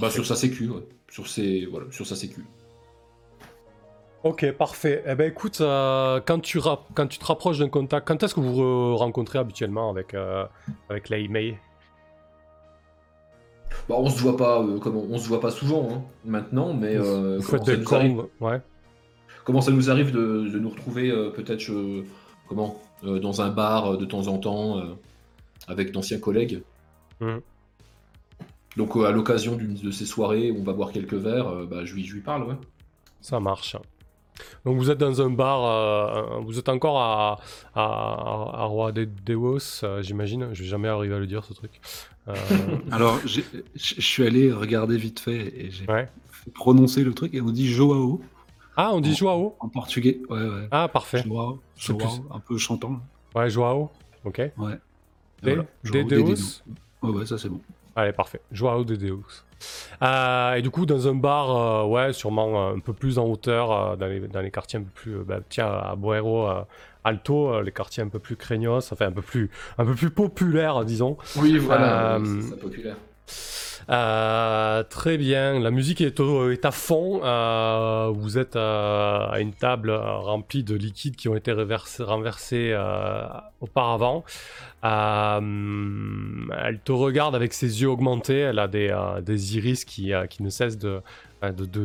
Bah, sur sa sécu, ouais. sur ses voilà, sur sa sécu. Ok, parfait. Eh ben écoute, euh, quand, tu ra- quand tu te rapproches d'un contact, quand est-ce que vous vous rencontrez habituellement avec, euh, avec Mei? Bah, on se voit pas euh, on se voit pas souvent hein, maintenant, mais euh, comment ça nous arrive- combes Ouais. Comment ça nous arrive de, de nous retrouver euh, peut-être euh, comment dans un bar de temps en temps avec d'anciens collègues. Mhm. Donc à l'occasion d'une de ces soirées où on va boire quelques verres, bah, je, lui, je lui parle. Ouais. Ça marche. Donc vous êtes dans un bar, euh, vous êtes encore à, à, à Roi de Deos, euh, j'imagine. Je vais jamais arriver à le dire ce truc. Euh, <laughs> Alors, je suis allé regarder vite fait et j'ai ouais. prononcer le truc et on dit Joao Ah, on dit Joao? en portugais. Ouais, ouais. Ah, parfait. Joao, C'est Joao, plus- un peu chantant. Ouais, Joao. Ok. Ouais. De, Voilà, Deus. Ouais, ouais, ça c'est bon. Allez, parfait. Joao de Deus. Euh, et du coup, dans un bar, euh, ouais, sûrement euh, un peu plus en hauteur, dans, les, dans les quartiers un peu plus. bah, tiens, à Boero, Alto, les quartiers un peu plus craignos, enfin un peu plus, un peu plus populaires, disons. Oui, voilà, c'est c'est- ça populaire. Euh, très bien, la musique est, à fond. euh, vous êtes euh, à une table remplie de liquides qui ont été renversés auparavant. Elle te regarde avec ses yeux augmentés. Elle a des, iris qui, ne cessent de,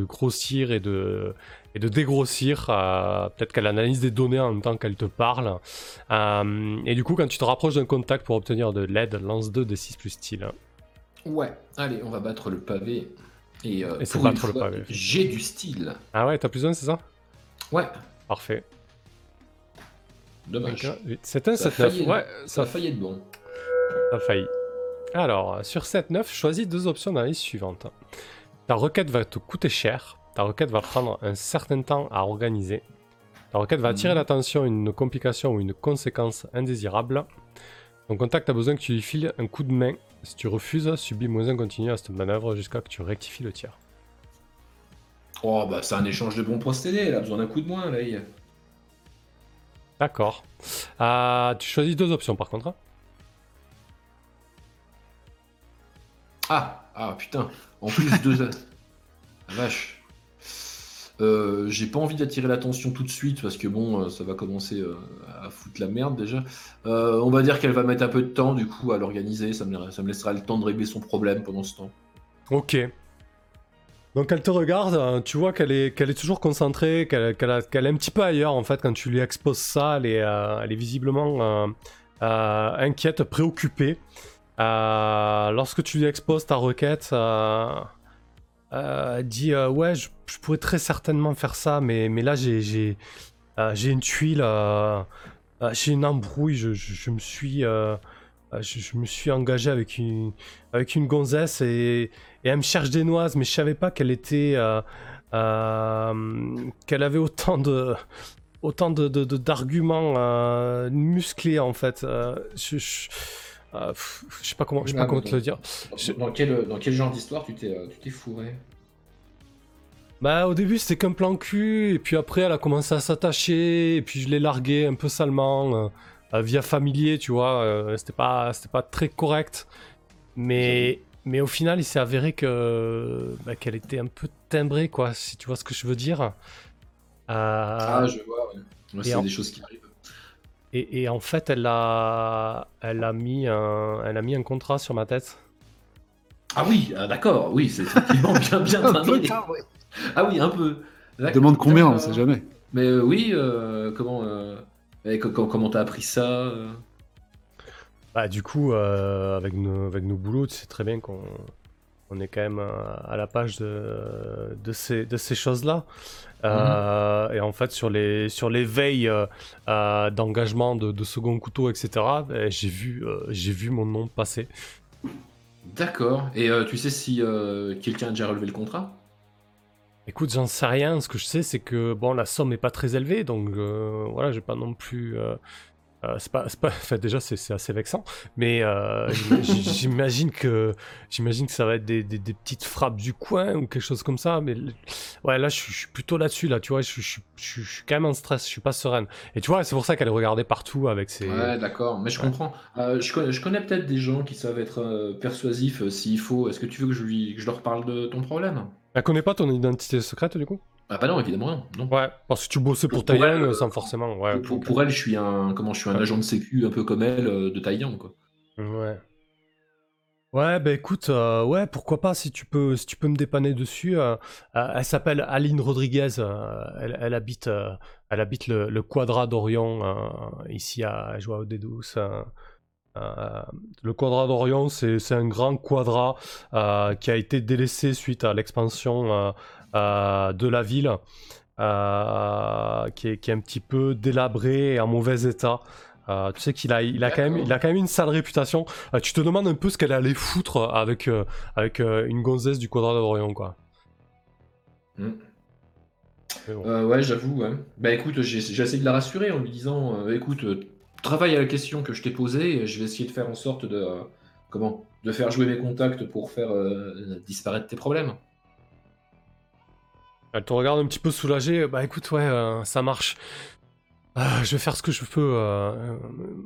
grossir et de, et dégrossir. Peut-être qu'elle analyse des données en même temps qu'elle te parle. Et du coup, quand tu te rapproches d'un contact pour obtenir de l'aide, lance 2 des 6 plus style. Ouais, allez, on va battre le pavé. Et, euh, Et c'est pour battre le pavé. J'ai du style. Ah ouais, t'as plus un, c'est ça? Ouais, Parfait. dommage. 7 1, Ça a 7 9. failli- Ouais, Ça ça a failli être bon. a failli. Alors, sur 7 9, choisis deux options dans la liste suivante. Ta requête va te coûter cher. Ta requête va prendre un certain temps à organiser. Ta requête va attirer Mhm. l'attention, une complication ou une conséquence indésirable. Ton contact a besoin que tu lui files un coup de main. Si tu refuses, subis moins un continu à cette manœuvre jusqu'à que tu rectifies le tir. Oh, bah c'est un échange de bons procédés, elle a besoin d'un coup de moins, là. il- D'accord. Euh, tu choisis deux options par contre. hein. Ah, ah putain, en plus deux. La <laughs> vache. Euh, j'ai pas envie d'attirer l'attention tout de suite parce que bon, euh, ça va commencer euh, à foutre la merde déjà. On va dire qu'elle va mettre un peu de temps du coup à l'organiser, ça me, laissera le temps de régler son problème pendant ce temps. Ok. Donc elle te regarde, euh, tu vois qu'elle est, toujours concentrée, qu'elle, est un petit peu ailleurs en fait quand tu lui exposes ça, elle est, elle est visiblement inquiète, préoccupée. Lorsque tu lui exposes ta requête, euh, dit euh, ouais je, pourrais très certainement faire ça, mais, mais là j'ai, euh, une tuile, euh, j'ai une embrouille, je, je- me suis... je, me suis engagé avec une, avec une gonzesse et, elle me cherche des noises, mais je savais pas qu'elle était, qu'elle avait autant de, autant de, d'arguments musclés en fait. Je- euh, pff, je sais pas comment, je sais Ah, pas comment te le dire. Dans, Je- dans quel, dans quel genre d'histoire tu t'es euh, tu t'es fourré Bah au début c'était qu'un plan cul et puis après elle a commencé à s'attacher et puis je l'ai largué un peu salement euh, via familier tu vois euh, c'était pas c'était pas très correct mais mais au final il s'est avéré que bah, qu'elle était un peu timbrée quoi si tu vois ce que je veux dire Euh, Ah, je vois, ouais. Ouais, c'est en- des choses qui arrivent. Et, et en fait elle a elle a mis un elle a mis un contrat sur ma tête Ah oui, ah, d'accord, oui, c'est effectivement <laughs> bien, bien Un peu. Ah oui, un peu. Demande combien, on D'accord. sait jamais. Mais euh, oui, euh, comment euh, comment t'as appris ça euh? Bah, du coup, euh, avec, nos, avec nos boulots, tu sais très bien qu'on on est quand même euh, à la page de, de ces, de ces choses-là. Euh, Et en fait, sur les, sur les veilles euh, euh, d'engagement de, de second couteau, etc., ben, j'ai vu, j'ai vu mon nom passer. D'accord. Et tu sais si quelqu'un a déjà relevé le contrat? Écoute, j'en sais rien. Ce que je sais, c'est que bon, la somme est pas très élevée, donc voilà, j'ai pas non plus. Euh, c'est pas, c'est pas- <laughs> enfin, déjà, c'est c'est assez vexant, mais euh, j'im- j'imagine que j'imagine que ça va être des, des- des petites frappes du coin ou quelque chose comme ça. Mais ouais, là, je suis, je suis plutôt là-dessus, là. Tu vois, je, suis- je, je suis- quand même en stress. Je suis pas sereine. Et tu vois, c'est pour ça qu'elle est regardée partout avec ses. Ouais, d'accord, mais je Ouais. comprends. Euh, je connais, je connais peut-être des gens qui savent être persuasifs s'il faut. Est-ce que tu veux que je, lui, que je leur parle de ton problème? Elle connaît pas ton identité secrète du coup? Ah bah non, évidemment non. non. Ouais, parce que tu bossais pour Pour- pour Taïwan elle, euh, sans forcément. Ouais, pour, elle, je suis un, comment, je suis un agent de sécu un peu comme elle euh, de Taïwan, quoi. Ouais. Ouais, bah écoute, euh, ouais, pourquoi pas si tu peux, si tu peux me dépanner dessus. euh, euh, elle s'appelle Aline Rodriguez. elle, elle habite, elle habite le, le Quadra d'Orion euh, ici à Joao de Douce. euh, le Quadra d'Orion, c'est un grand quadra euh, qui a été délaissé suite à l'expansion de la ville, euh, qui, est, qui est un petit peu délabré et en mauvais état. Euh, tu sais qu'il a, il a, quand même, D'accord. il a quand même une sale réputation. Euh, tu te demandes un peu ce qu'elle allait foutre avec, euh, avec euh, une gonzesse du Quadra d'Orion, quoi. Hmm. Bon. Euh, ouais, j'avoue. Ouais. Bah écoute, j'ai j'ai essayé de la rassurer en lui disant, euh, écoute, euh, travaille à la question que je t'ai posée, et je vais essayer de faire en sorte de, euh, comment, de faire jouer mes contacts pour faire euh, disparaître tes problèmes. Elle te regarde un petit peu soulagée. Bah écoute, ouais, euh, ça marche. Ah, je vais faire ce que je peux. euh, euh,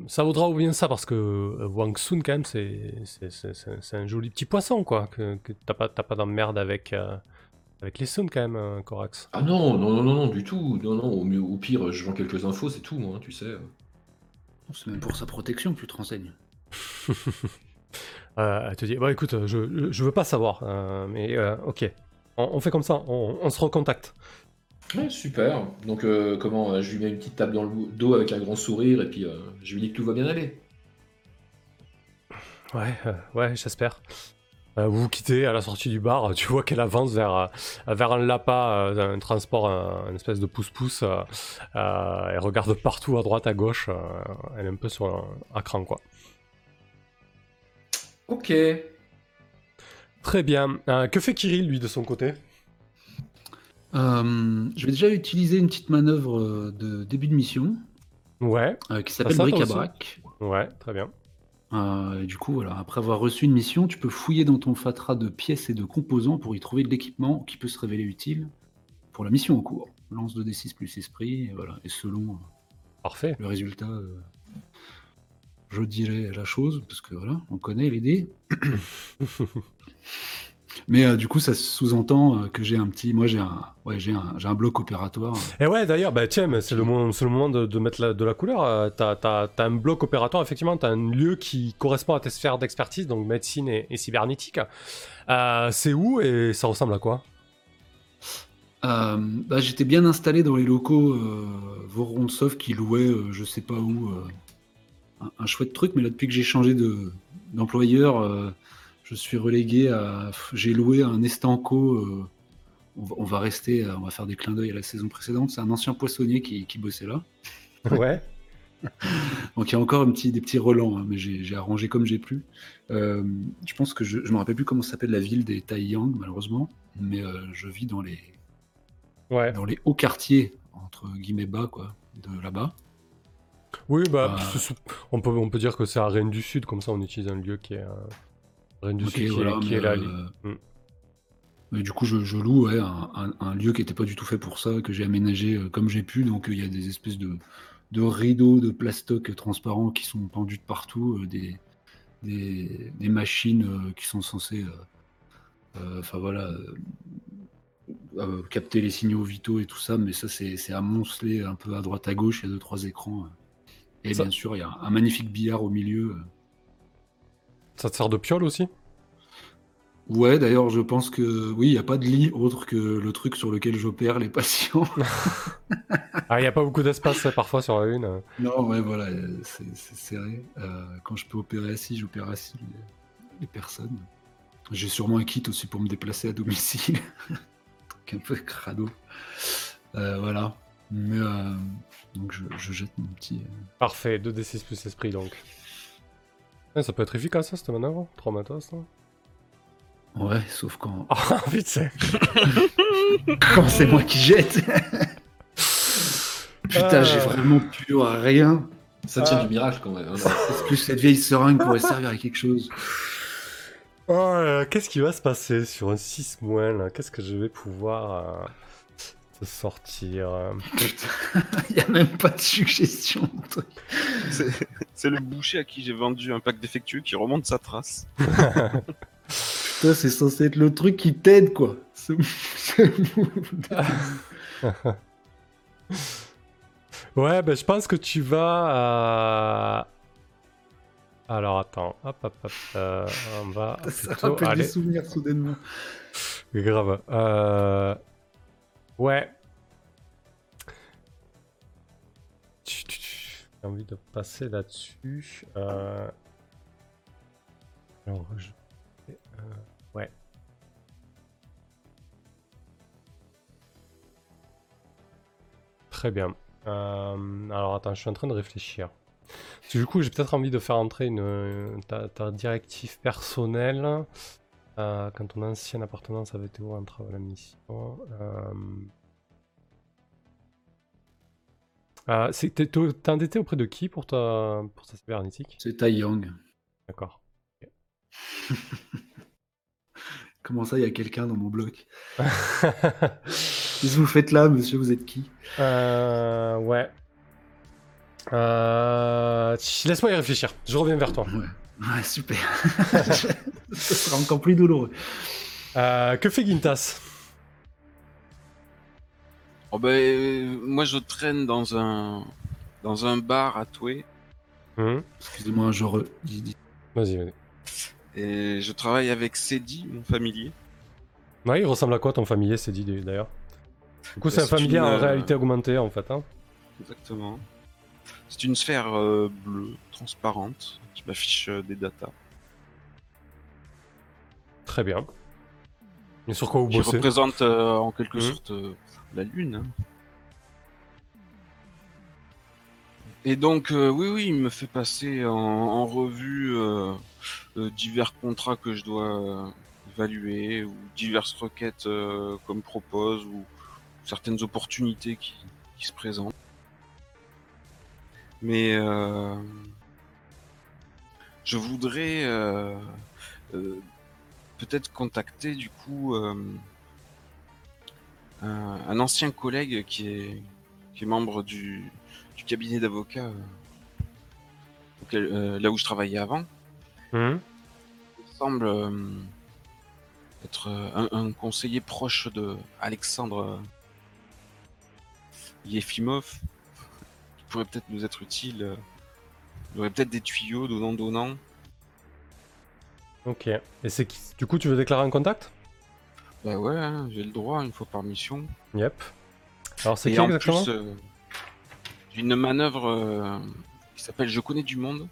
ça vaudra ou bien ça, parce que euh, Wang Sun, quand même, c'est c'est- c'est- c'est- c'est un joli petit poisson, quoi. Que, que t'as pas, t'as pas d'emmerde avec, euh, avec les Sun, quand même, euh, Corax. Ah non, non, non, non, non, du tout. Non, non, au, mieux, au pire, je vends quelques infos, c'est tout, moi, tu sais. C'est même pour sa protection que tu te renseignes. <laughs> Euh, elle te dit, bah écoute, je, je veux pas savoir, euh, mais euh, ok. On, fait comme ça, on, on se recontacte. Ouais, super. Donc, euh, comment, euh, je lui mets une petite tape dans le dos avec un grand sourire, et puis euh, je lui dis que tout va bien aller. Ouais, ouais, j'espère. Vous vous quittez à la sortie du bar, tu vois qu'elle avance vers, vers un lapa, un transport, un, une espèce de pouce-pouce. elle regarde partout à droite, à gauche. elle est un peu sur un, à cran, quoi. Ok. Très bien. Euh, que fait Kirill, lui, de son côté? Euh, je vais déjà utiliser une petite manœuvre euh, de début de mission Ouais, euh, qui s'appelle bric-à-brac. ouais, très bien. Et du coup, voilà, après avoir reçu une mission, tu peux fouiller dans ton fatras de pièces et de composants pour y trouver de l'équipement qui peut se révéler utile pour la mission en cours. Lance de D6 plus esprit, et voilà. Et selon Parfait. le résultat, je dirais la chose, parce que voilà, on connaît les dés. <laughs> Mais euh, du coup, ça sous-entend euh, que j'ai un petit. Moi, j'ai un, ouais, j'ai un, bloc opératoire. Et ouais, d'ailleurs, bah, tiens, c'est le moment, c'est le moment de, de mettre la- de la couleur. Euh, t'as un bloc opératoire, effectivement, t'as un lieu qui correspond à tes sphères d'expertise, donc médecine et, et cybernétique. C'est où et ça ressemble à quoi? Euh, bah, j'étais bien installé dans les locaux euh, Vorontsov qui louait, euh, je sais pas où, un, un chouette truc, mais là, depuis que j'ai changé de, d'employeur, je suis relégué à. J'ai loué un Estanco. euh, on, va, on va rester, euh, on va faire des clins d'œil à la saison précédente. C'est un ancien poissonnier qui, qui bossait là. <laughs> Ouais. <laughs> Donc il y a encore un petit, des petits relents, hein, mais j'ai arrangé comme j'ai pu. Euh, je pense que je ne me rappelle plus comment s'appelle la ville des Taiyang, malheureusement, mais euh, je vis dans les, Ouais. dans les hauts quartiers, entre guillemets bas, quoi, de là-bas. Oui, bah, Ah. on, peut, on peut dire que c'est à Rennes du Sud, comme ça on utilise un lieu qui est. Rennes du Sud qui, voilà, est, qui mais, est là. euh, Mm. mais du coup, je, je loue ouais, un, un- un lieu qui n'était pas du tout fait pour ça, que j'ai aménagé euh, comme j'ai pu. Donc, euh, il y a des espèces de, de rideaux de plastoc transparents qui sont pendus de partout, des, des, des machines qui sont censées euh, voilà, euh, capter les signaux vitaux et tout ça. Mais ça, c'est amoncelé un peu à droite à gauche. Il y a deux, trois écrans. Et Ça- bien sûr, il y a un magnifique billard au milieu. Ça te sert de piole aussi? Ouais, d'ailleurs, je pense que oui, il n'y a pas de lit autre que le truc sur lequel j'opère les patients. <laughs> <laughs> Ah, il n'y a pas beaucoup d'espace euh, parfois sur la une. euh. non, ouais, voilà, c'est serré. Euh, quand je peux opérer assis, j'opère assis les, les personnes. J'ai sûrement un kit aussi pour me déplacer à domicile. <laughs> truc un peu crado. Euh, voilà. Mais euh, donc je, je jette mon petit. Parfait, 2d6 plus esprit donc. Ouais, ça peut être efficace ça, cette manœuvre 3 matos. Là. Ouais, sauf quand, <laughs> Ah, vite c'est <laughs> quand c'est moi qui jette. <laughs> Putain, Euh. j'ai vraiment plus rien. Ça tient Ah. du miracle quand même. hein. Est-ce que cette vieille seringue pourrait servir à quelque chose Oh, là, qu'est-ce qui va se passer sur un 6 moins là? Qu'est-ce que je vais pouvoir euh, sortir euh Putain, <laughs> il n'y a même pas de suggestion. C'est le boucher à qui j'ai vendu un pack défectueux qui remonte sa trace. Putain, c'est censé être le truc qui t'aide, quoi. Ce-. <laughs> Ouais, ben je pense que tu vas. euh, Alors attends, hop hop hop, euh, on va Ça plutôt rappelle des souvenirs soudainement. Grave. Euh... Ouais. J'ai envie de passer là-dessus. Euh... Alors, je... euh, Ouais. Très bien. Euh, Alors attends, je suis en train de réfléchir. Du coup, j'ai peut-être envie de faire entrer une, ta directive personnelle. Euh, quand ton ancienne appartenance avait été ouverte entre la mission. Euh... Euh, t'es endetté auprès de qui pour ta, pour ta cybernétique? C'est Tai Yang. D'accord. <laughs> Comment ça, il y a quelqu'un dans mon bloc? <laughs> Qu'est-ce que vous faites là, monsieur? Vous êtes qui? Euh, ouais. Euh, Laisse-moi y réfléchir. Je reviens vers toi. Ouais, ouais super. <laughs> Ce sera encore plus douloureux. Euh, que fait Gintas? Oh ben, euh, moi je traîne dans un dans un bar à Toué Hmm Excusez-moi, je re... Vas-y, vas-y. et je travaille avec Cédi, mon familier. Ouais, il ressemble à quoi ton familier, dit d'ailleurs? Du coup, c'est Bah, un familier une, en euh, réalité augmentée en fait. Hein Exactement. C'est une sphère euh, bleue, transparente, qui m'affiche euh, des datas, Très bien. Et sur quoi vous qui bossez représente euh, en quelque Mhm. sorte euh, la Lune. Et donc, euh, oui, oui, il me fait passer en, en revue divers contrats que je dois évaluer, ou diverses requêtes euh, qu'on me propose, ou certaines opportunités qui, qui se présentent. Mais je voudrais euh, peut-être contacter du coup euh, un, un ancien collègue qui est, qui est membre du, du cabinet d'avocats euh, euh, là où je travaillais avant. Hmm Il semble euh, être un, un conseiller proche de Alexandre Yefimov qui pourrait peut-être nous être utile. Il aurait peut-être des tuyaux donnant donnant. Ok. Et c'est qui Du coup, tu veux déclarer un contact? Bah ouais, hein, j'ai le droit une fois par mission. Yep. Alors, c'est Et qui en exactement? plus, euh, j'ai une manœuvre euh, qui s'appelle Je connais du monde.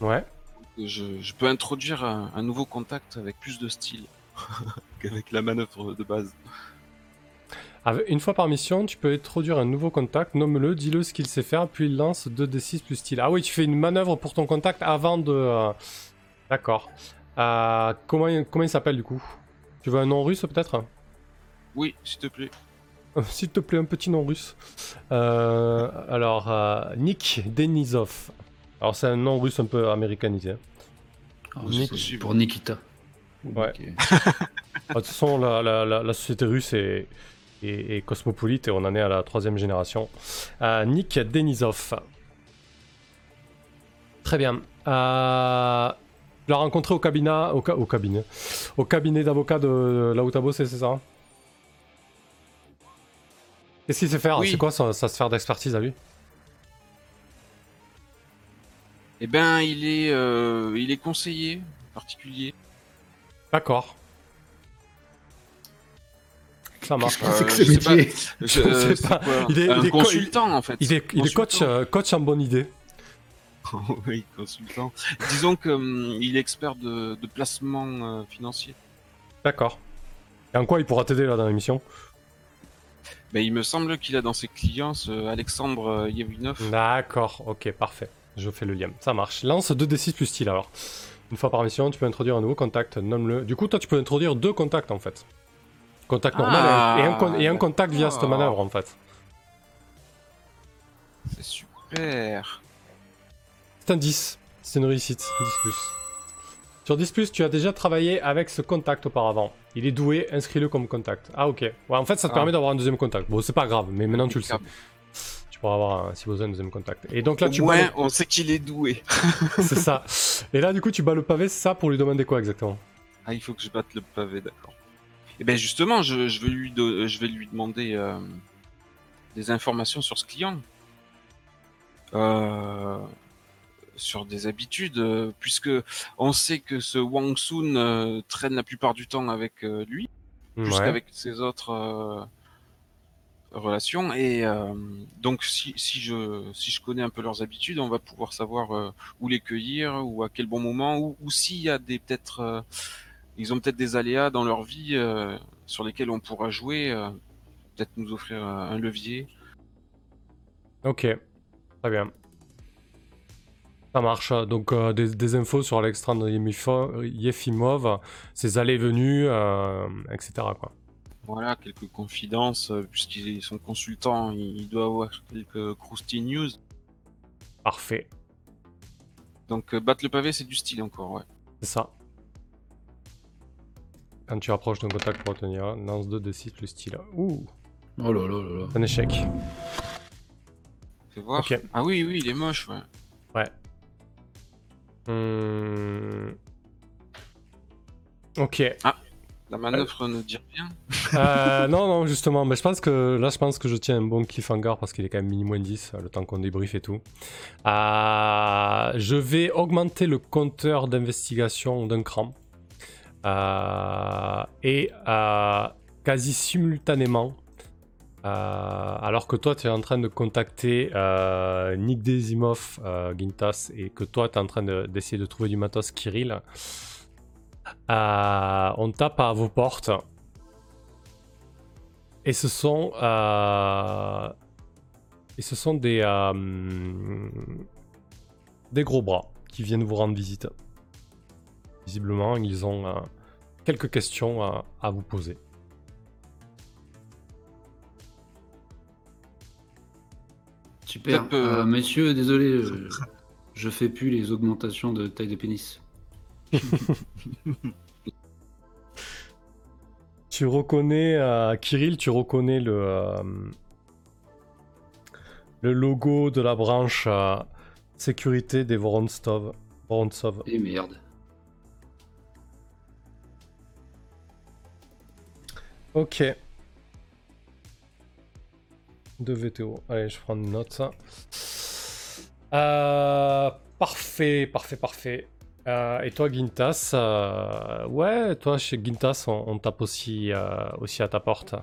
Ouais. Je, je peux introduire un, un nouveau contact avec plus de style <laughs> qu'avec la manœuvre de base. Avec- Une fois par mission, tu peux introduire un nouveau contact, nomme-le, dis-le ce qu'il sait faire, puis il lance 2d6 plus style. Ah oui, tu fais une manœuvre pour ton contact avant de... euh, D'accord. Euh, comment, il- comment il s'appelle du coup? Tu veux un nom russe peut-être? Oui, s'il te plaît. <laughs> S'il te plaît, un petit nom russe. Euh, alors, euh, Nick Denisov. Alors, c'est un nom russe un peu américanisé. hein. Ah, Nick- pour Nikita. Ouais. Ok. <laughs> Ah, De toute façon, la, la- la- la société russe est, est- est cosmopolite et on en est à la troisième génération. Euh, Nick Denisov. Très bien. Euh, tu l'as rencontré au cabinet, au, ca- au cabinet, au cabinet d'avocat de là où t'as bossé, c'est ça? Qu'est-ce qu'il sait faire? Oui. C'est quoi sa, sa sphère d'expertise à lui? Eh ben, il est, euh, il est conseiller particulier. D'accord. Ça marche. Qu'est-ce que Euh, c'est que je ce sais pas. métier Je- Je sais pas. c'est quoi Il est- un il est co- consultant en fait. Il est, il est coach, euh, coach en bonne idée. <laughs> oui, consultant. Disons que hum, est expert de, de placement euh, financier. D'accord. Et en quoi il pourra t'aider là dans l'émission? Ben, il me semble qu'il a dans ses clients ce Alexandre euh, Yevinov. D'accord, ok, parfait. Je fais le lien. Ça marche. Lance 2d6 plus style alors. Une fois par mission, tu peux introduire un nouveau contact, nomme-le. Du coup, toi, tu peux introduire deux contacts en fait. Contact normal Ah, et un, con- et un contact via cette d'accord. manœuvre en fait. C'est super. C'est un 10. C'est une réussite. 10 plus. Sur 10 plus, tu as déjà travaillé avec ce contact auparavant. Il est doué, inscris-le comme contact. Ah, ok. Ouais, en fait, ça te Ah. permet d'avoir un deuxième contact. Bon, c'est pas grave, mais maintenant tu le sais. Tu pourras avoir, un- si besoin, un deuxième contact. Et donc là, Au tu moins, on sait qu'il est doué. <laughs> C'est ça. Et là, du coup, tu bats le pavé, c'est ça pour lui demander quoi exactement? Ah, il faut que je batte le pavé, d'accord. Et ben justement, je, je vais lui je vais lui demander euh, des informations sur ce client, Euh, sur des habitudes, euh, puisque on sait que ce Wang Sun euh, traîne la plupart du temps avec euh, lui, plus Ouais. qu'avec ses autres relations. Et euh, donc, si, si je si je connais un peu leurs habitudes, on va pouvoir savoir euh, où les cueillir ou à quel bon moment, ou, ou s'il y a des peut-être euh, ils ont peut-être des aléas dans leur vie sur lesquels on pourra jouer, peut-être nous offrir un levier. Ok, très bien. Ça marche. Donc euh, des, des infos sur Alexandre Yefimov, ses allées-venues, euh, etc. Quoi. Voilà, quelques confidences, euh, puisqu'ils sont consultants, il doit avoir quelques croustilles news. Parfait, Donc, euh, battre le pavé, c'est du style encore, ouais. c'est ça. Quand tu approches d'un contact pour retenir, lance 2 de 6 le style. Ouh, Oh là là là là. un échec. Fais voir. Ok. Ah oui, oui, il est moche, ouais. Hmm. Ok. La manœuvre ne dit rien. Euh, non, non, justement, mais je pense que là, je pense que je tiens un bon cliffhanger parce qu'il est quand même mini moins 10, le temps qu'on débrief et tout. Euh, je vais augmenter le compteur d'investigation d'un cran. Euh, et euh, quasi simultanément, euh, alors que toi tu es en train de contacter euh, Nick Desimov, euh, Gintas, et que toi tu es en train de- d'essayer de trouver du matos Kirill, on tape à vos portes. Et ce sont. des. gros bras qui viennent vous rendre visite. Visiblement, ils ont quelques questions à vous poser. Super. Euh, Euh, messieurs, désolé, euh, je fais plus les augmentations de taille de pénis. <laughs> Tu reconnais, euh, Kirill, tu reconnais le, euh, le logo de la branche euh, sécurité des Vorontsov. Vorontsov. Et merde. Ok. De VTO. Allez, je prends une note. Euh, parfait, parfait, parfait. Euh, et toi, Gintas euh, Ouais, toi, chez Gintas, on, on tape aussi, aussi à ta porte.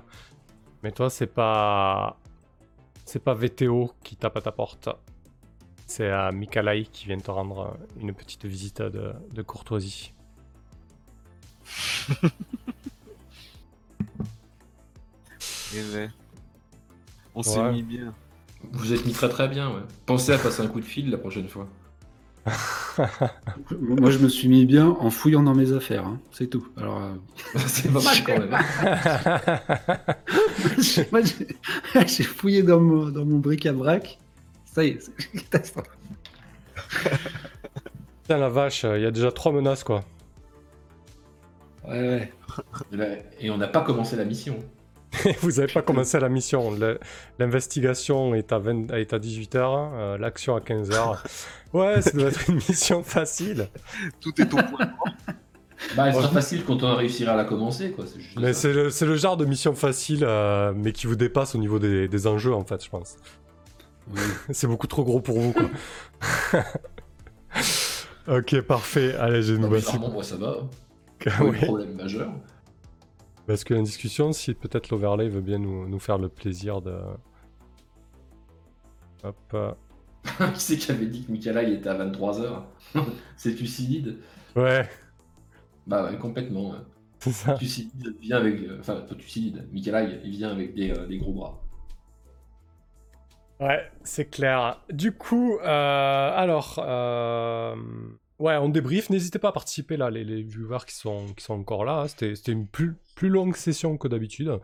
Mais toi, c'est pas. C'est pas VTO qui tape à ta porte. C'est à Mikalai qui vient te rendre une petite visite de, de courtoisie. <laughs> On s'est Ouais. mis bien. Vous êtes mis très très bien, ouais. Pensez à passer un coup de fil la prochaine fois. <laughs> Moi, je me suis mis bien en fouillant dans mes affaires, hein, c'est tout. Alors, euh, <laughs> c'est pas mal quand même. <laughs> moi, j'ai- j'ai fouillé dans mon, dans mon bric-à-brac. Ça y est, c'est une catastrophe. Putain la vache, il y a déjà trois menaces quoi. Ouais, ouais. Et on n'a pas commencé la mission. <laughs> Vous avez pas commencé la mission. L'investigation est à, 20 est à 18h, l'action à 15h. <laughs> Ouais, ça doit être une mission facile. Tout est au point. <laughs> Bah, elle sera facile quand on réussira à la commencer, quoi. Juste Mais c'est le, genre de mission facile, euh, mais qui vous dépasse au niveau des, des enjeux en fait, je pense. C'est beaucoup trop gros pour vous quoi. ok, parfait. Allez, j'ai une nouvelle. ça va. Pas Oui. de problème majeur. Parce que la discussion, si peut-être l'overlay veut bien nous, nous faire le plaisir de. Hop. <laughs> Qui c'est qui avait dit que Mikala il était à 23h <laughs> C'est Thucydide Ouais, Bah ouais, complètement. ouais. c'est ça. Thucydide vient avec. euh, Enfin, pas Thucydide. Mikala il vient avec des, euh, des gros bras. Ouais, c'est clair. Du coup, euh, alors, euh, ouais, on débrief. N'hésitez pas à participer là, les, les viewers qui sont, qui sont encore là. C'était, une plus, plus longue session que d'habitude.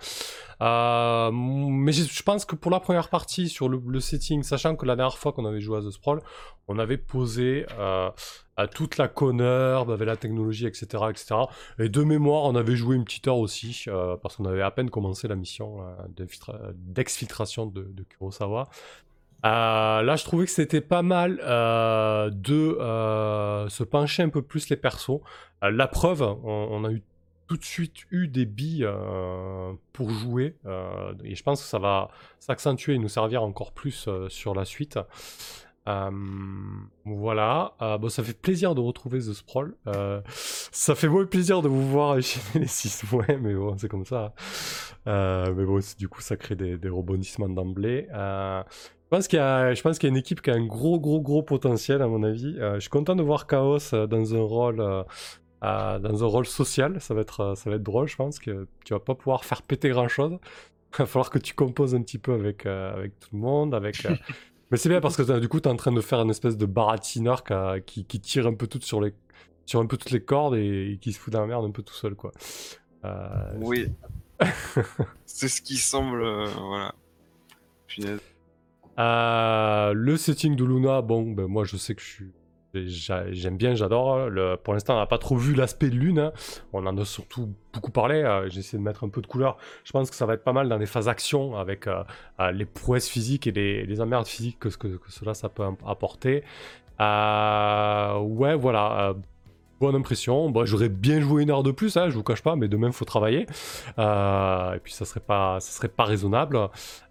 Euh, mais je, pense que pour la première partie sur le, setting, sachant que la dernière fois qu'on avait joué à The Sprawl, on avait posé euh, à toute la connerbe avec la technologie, etc., etc. Et de mémoire, on avait joué une petite heure aussi, euh, parce qu'on avait à peine commencé la mission d'exfiltration de, de Kurosawa. Euh, là, je trouvais que c'était pas mal euh, de euh, se pencher un peu plus les persos. La preuve, on, a eu tout de suite eu des billes pour jouer, et je pense que ça va s'accentuer et nous servir encore plus sur la suite. Voilà, bon, ça fait plaisir de retrouver The Sprawl. Ça fait moins plaisir de vous voir enchaîner les 6 points, mais bon, c'est comme ça. Mais bon, du coup, ça crée des rebondissements d'emblée. Je pense qu'il y a, je pense qu'il y a une équipe qui a un gros, gros, gros potentiel, à mon avis. Euh, je suis content de voir Chaos euh, dans un rôle, euh, euh, dans un rôle social. Ça va être, ça va être drôle, je pense que tu vas pas pouvoir faire péter grand chose. <laughs> Il va falloir que tu composes un petit peu avec, euh, avec tout le monde, avec. euh, <laughs> Mais c'est bien parce que du coup, tu es en train de faire une espèce de baratineur qui, a- qui, qui tire un peu tout sur les, sur un peu toutes les cordes et, et qui se fout dans la merde un peu tout seul, quoi. Euh, Oui. C'est <laughs> ce qui semble. euh, voilà. Punaise. Euh, le setting de Luna, bon, ben moi je sais que je suis. j'a- J'aime bien, j'adore. Le- Pour l'instant, on n'a pas trop vu l'aspect de Lune. hein. On en a surtout beaucoup parlé. euh, J'ai essayé de mettre un peu de couleur. Je pense que ça va être pas mal dans les phases action avec euh, euh, les prouesses physiques et les, emmerdes physiques que, ce que, que cela peut apporter. Ouais, voilà. Bonne impression. Bon, J'aurais bien joué une heure de plus, hein, je vous cache pas, mais demain il faut travailler. Euh, et puis ça serait pas, ça serait pas raisonnable.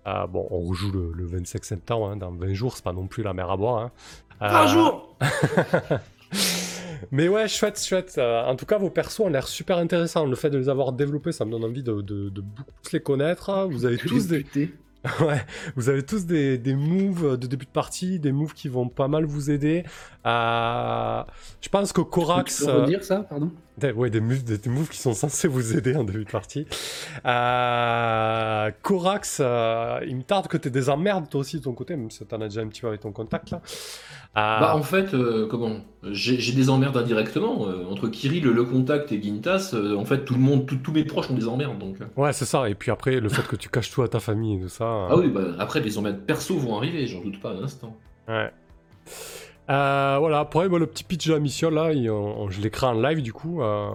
Euh, bon, on rejoue le, le 25 septembre, hein, dans 20 jours, c'est pas non plus la mer à boire. Hein. Un Euh, jour <laughs> Mais ouais, chouette, chouette. Euh, en tout cas, vos persos ont l'air super intéressants. Le fait de les avoir développés, ça me donne envie de, de- de beaucoup plus les connaître. Vous avez tous des. <laughs> Ouais, vous avez tous des, des moves de début de partie, des moves qui vont pas mal vous aider. Euh, je pense que Corax. Tu peux euh, redire ça, pardon? Des- ouais, des moves, des, des moves qui sont censés vous aider en début de partie. Euh, Corax, euh, il me tarde que tu des emmerdes toi aussi de ton côté, même si t'en as déjà un petit peu avec ton contact là. Euh, Bah en fait, euh, comment? J'ai des emmerdes indirectement. entre Kirill, le contact et Gintas, en fait, tout le monde, tout- tous mes proches ont des emmerdes. Donc... Ouais, c'est ça. Et puis après, le fait que tu caches tout à ta famille et tout ça. Ah oui, bah, après, les emmerdes perso vont arriver, j'en doute pas un instant. Ouais. Euh, voilà, pour moi, le petit pitch de la mission, là, il- on- je créé en live, du coup. euh,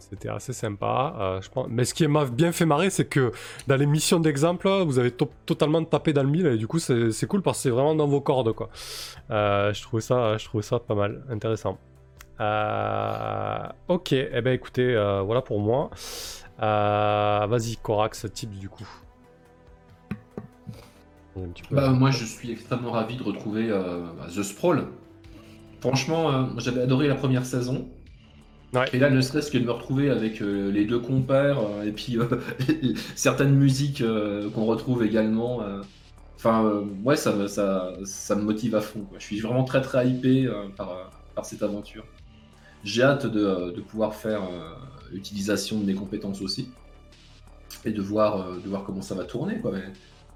C'était assez sympa. euh, je pense. Mais ce qui m'a bien fait marrer, c'est que dans les missions d'exemple, vous avez to- totalement tapé dans le mille, et du coup, c'est cool parce que c'est vraiment dans vos cordes, quoi. Je, trouvais ça, je trouvais ça pas mal, intéressant. Ok, eh ben écoutez, voilà pour moi. Vas-y, Corax, type du coup. Un petit peu- Bah, moi, je suis extrêmement ravi de retrouver euh, bah, The Sprawl. Franchement, euh, j'avais adoré la première saison. Ouais. Et là, ne serait-ce que de me retrouver avec euh, les deux compères euh, et puis euh, <laughs> certaines musiques euh, qu'on retrouve également. Enfin, euh, ouais, ça me, ça, ça me motive à fond. quoi. Je suis vraiment très très hypé euh, par, par cette aventure. J'ai hâte de, de pouvoir faire euh, l'utilisation de mes compétences aussi et de voir, euh, de voir comment ça va tourner. Quoi. Mais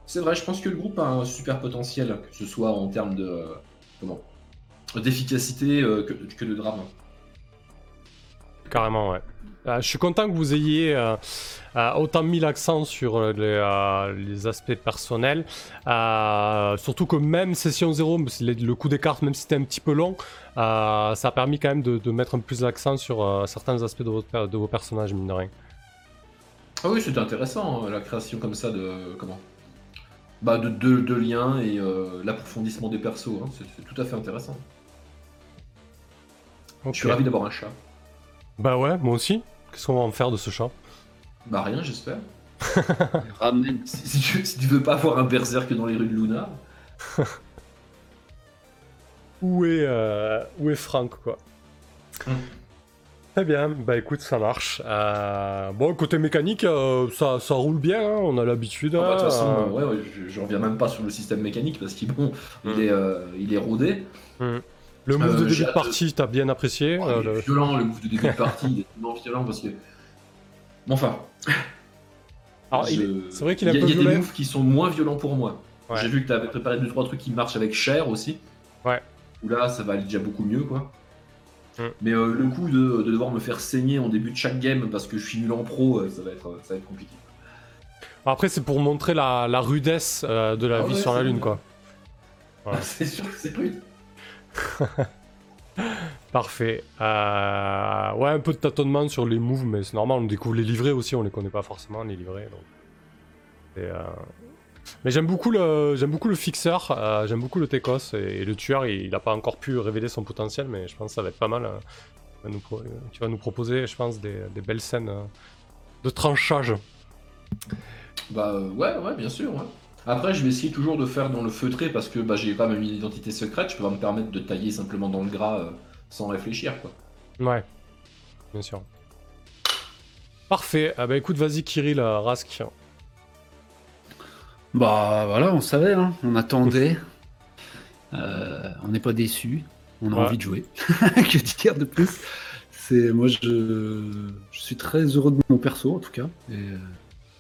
c'est vrai, je pense que le groupe a un super potentiel, que ce soit en termes de, euh, comment, d'efficacité euh, que, que de drame. Carrément, ouais. Euh, je suis content que vous ayez autant mis l'accent sur les, les aspects personnels. Surtout que même session 0, le coup des cartes, même si c'était un petit peu long, ça a permis quand même de, de mettre un plus l'accent sur certains aspects de, votre de vos personnages, mine de rien. Ah oui, c'était intéressant, la création comme ça de. Comment Bah, de deux de liens et euh, l'approfondissement des persos. hein, c'est c'est tout à fait intéressant. Je suis ravi d'avoir un chat. Bah ouais, moi aussi. Qu'est-ce qu'on va en faire de ce chat? Bah, rien, j'espère. <laughs> Ramène. Si, si tu, si tu veux pas avoir un berserk dans les rues de Luna. <laughs> Où est, euh, où est Franck, quoi? Hmm. Très bien, bah écoute, ça marche. Euh, bon, côté mécanique, euh, ça, ça roule bien, hein, on a l'habitude. Ah bah, De toute hein, façon, euh, ouais, ouais, je, reviens même pas sur le système mécanique parce qu'il bon, Mm. il, est, euh, il est rodé. Le move de début de partie, t'as bien apprécié. Oh, il est le- violent, le move de début de partie, il est tellement violent parce que. Bon, <laughs> enfin, Alors, je- c'est vrai qu'il un y a, peu y a des moves qui sont moins violents pour moi. Ouais. J'ai vu que tu avais préparé 2-3 trucs qui marchent avec Cher aussi. Ouais. Où là, ça va aller déjà beaucoup mieux, quoi. Mm. Mais euh, le coup de, de devoir me faire saigner en début de chaque game parce que je suis nul en pro, euh, ça va être, ça va être compliqué. Après, c'est pour montrer la, la rudesse euh, de la Ah vie ouais, sur la Lune, quoi. <laughs> C'est sûr que c'est rude. <laughs> Parfait. Euh, ouais, un peu de tâtonnement sur les moves, mais c'est normal, on découvre les livrets aussi, on les connaît pas forcément, les livrets. Donc... Et, euh, Mais j'aime beaucoup le, j'aime beaucoup le fixeur, euh, j'aime beaucoup le Tekos, et, et le tueur, il, il a pas encore pu révéler son potentiel, mais je pense que ça va être pas mal. euh, nous pro- tu vas nous proposer, je pense, des, des belles scènes euh, de tranchage. Bah euh, ouais, ouais, bien sûr. ouais. Après, je vais essayer toujours de faire dans le feutré parce que bah, j'ai quand même une identité secrète. Je peux pas me permettre de tailler simplement dans le gras euh, sans réfléchir, quoi. Ouais, bien sûr. Parfait. Ah bah écoute, vas-y Kirill, euh, Rask. Bah voilà, on savait, hein, on attendait. Euh, on n'est pas déçu. On a Ouais. envie de jouer. <laughs> que dire de plus? C'est moi, je, je suis très heureux de mon perso en tout cas. Et euh,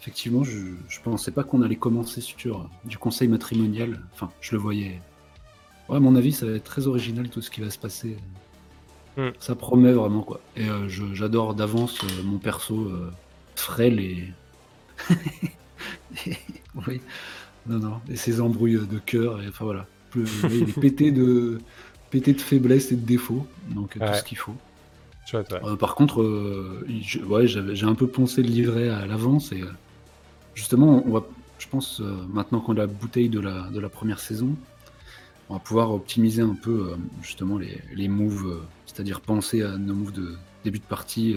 effectivement, je, je pensais pas qu'on allait commencer sur du conseil matrimonial. Enfin, je le voyais. Ouais, à mon avis, ça va être très original tout ce qui va se passer. Hmm. Ça promet vraiment quoi. Et euh, j'adore d'avance euh, mon perso euh, frêle et. <laughs> oui. Non, non. Et ses embrouilles de cœur. Et enfin voilà. Il est pété de, <laughs> pété de faiblesses et de défauts. Donc Ouais. tout ce qu'il faut. Chouette, ouais. Euh, par contre, euh, ouais, j'ai un peu poncé le livret à l'avance et euh, justement, on va, je pense, maintenant qu'on a la bouteille de la, de la première saison, on va pouvoir optimiser un peu justement les, les moves, c'est-à-dire penser à nos moves de début de partie,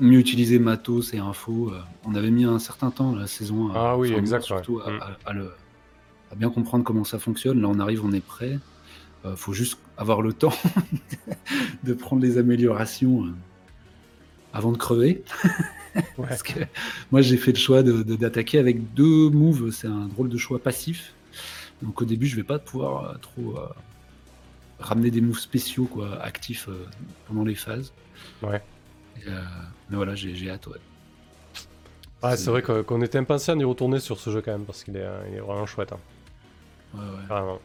mieux utiliser matos et infos. euh. on avait mis un certain temps la saison à, Ah oui, moi, exact, surtout ouais. à, Mm. à- à le- à bien comprendre comment ça fonctionne. Là, on arrive, on est prêt. Euh, faut juste avoir le temps <laughs> de prendre les améliorations euh, avant de crever. <laughs> Ouais. Parce que moi, j'ai fait le choix de- de- d'attaquer avec deux moves. C'est un drôle de choix passif. Donc au début, je vais pas pouvoir euh, trop euh, ramener des moves spéciaux, quoi, actifs euh, pendant les phases. Ouais. Et, euh, mais voilà, j'ai hâte. Ouais. Ouais, c'est vrai qu'on était impatient d'y retourner sur ce jeu quand même, parce qu'il est, euh, il est vraiment chouette. hein, Ouais, ouais.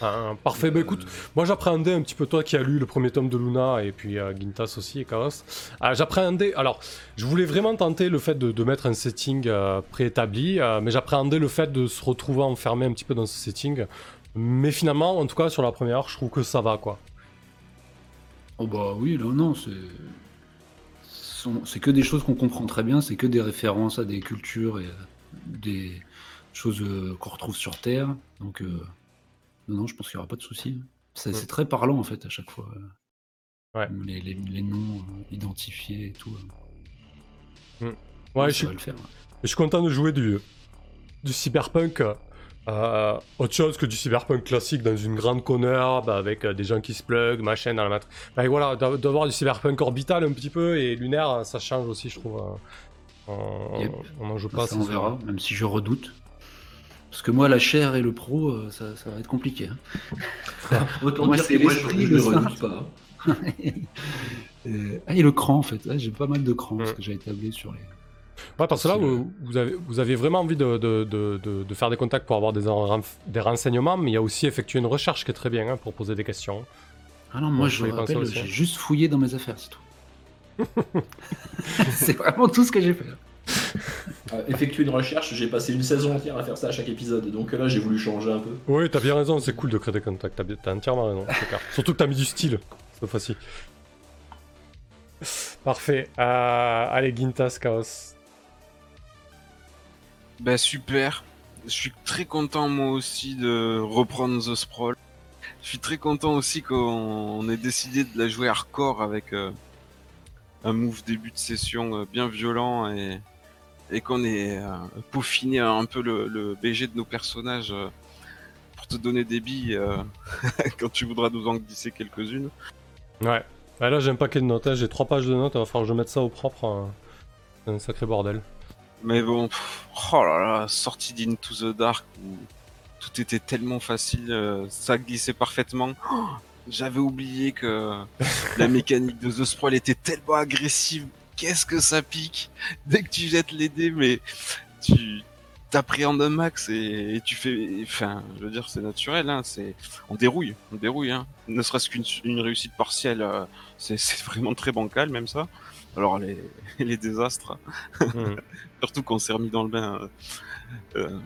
Ah, parfait, bah Euh, écoute, moi j'appréhendais un petit peu toi qui as lu le premier tome de Luna et puis euh, Gintas aussi et Chaos. Ah, j'appréhendais, alors je voulais vraiment tenter le fait de, de mettre un setting euh, préétabli, euh, mais j'appréhendais le fait de se retrouver enfermé un petit peu dans ce setting. Mais finalement, en tout cas sur la première, je trouve que ça va quoi. Oh bah oui, là, non, c'est. sont- C'est que des choses qu'on comprend très bien, c'est que des références à des cultures et euh, des choses euh, qu'on retrouve sur Terre. Donc, euh, non, non, je pense qu'il n'y aura pas de souci. C'est c'est très parlant en fait à chaque fois. euh, Ouais. Les, les- les noms euh, identifiés et tout. euh. Ouais, je suis, va le faire. je suis content de jouer du, du cyberpunk. euh, autre chose que du cyberpunk classique dans une grande connerie bah, avec euh, des gens qui se plug, machin dans la matrice. Bah, voilà, d'a- d'avoir du cyberpunk orbital un petit peu et lunaire, ça change aussi, je trouve. euh, on, Yep. on en joue pas, ça, on verra, même si je redoute. Parce que moi, la chair et le pro, euh, ça, ça va être compliqué. hein. <laughs> Autant Moi, dire que moi, je, ne redoute pas. hein. <laughs> <laughs> Euh, ah, et le cran en fait. J'ai pas mal de crans parce Mm. que j'avais tablé sur les. Ouais, parce que là, vous, vous avez, vous avez vraiment envie de, de, de, de- de faire des contacts pour avoir des, des renseignements, mais il y a aussi effectuer une recherche qui est très bien hein, pour poser des questions. Ah non, moi Ouais, je rappelle, j'ai juste fouillé dans mes affaires, c'est tout. <laughs> c'est vraiment tout ce que j'ai fait. Euh, effectuer une recherche, j'ai passé une saison entière à faire ça à chaque épisode, donc là j'ai voulu changer un peu. Oui, t'as bien raison, c'est cool de créer des contacts, t'as, entièrement raison. <laughs> Surtout que t'as mis du style, cette fois-ci. Parfait. Euh, allez, Gintas, Chaos. Ben super. Je suis très content moi aussi de reprendre The Sprawl. Je suis très content aussi qu'on ait décidé de la jouer hardcore avec euh, un move début de session euh, bien violent et, qu'on ait euh, peaufiné un peu le, BG de nos personnages pour te donner des billes <laughs> quand tu voudras nous en glisser quelques-unes. Ouais. Ouais, là, j'ai un paquet de notes, j'ai trois pages de notes, il va falloir que je mette ça au propre. hein. C'est un sacré bordel. Mais bon, pff, oh là là, sortie d'Into the Dark où tout était tellement facile, euh, ça glissait parfaitement. <gasps> Oh, J'avais oublié que la <laughs> mécanique de The Sprawl était tellement agressive. Qu'est-ce que ça pique Dès que tu jettes les dés, mais tu t'appréhendes un max et, et tu fais... Enfin, je veux dire, c'est naturel, hein, c'est... On dérouille, on dérouille, hein. Ne serait-ce qu'une une réussite partielle, euh, c'est c'est vraiment très bancal, même ça. Alors, les, <laughs> les désastres... Hmm. <laughs> Surtout qu'on s'est remis dans le bain euh, euh,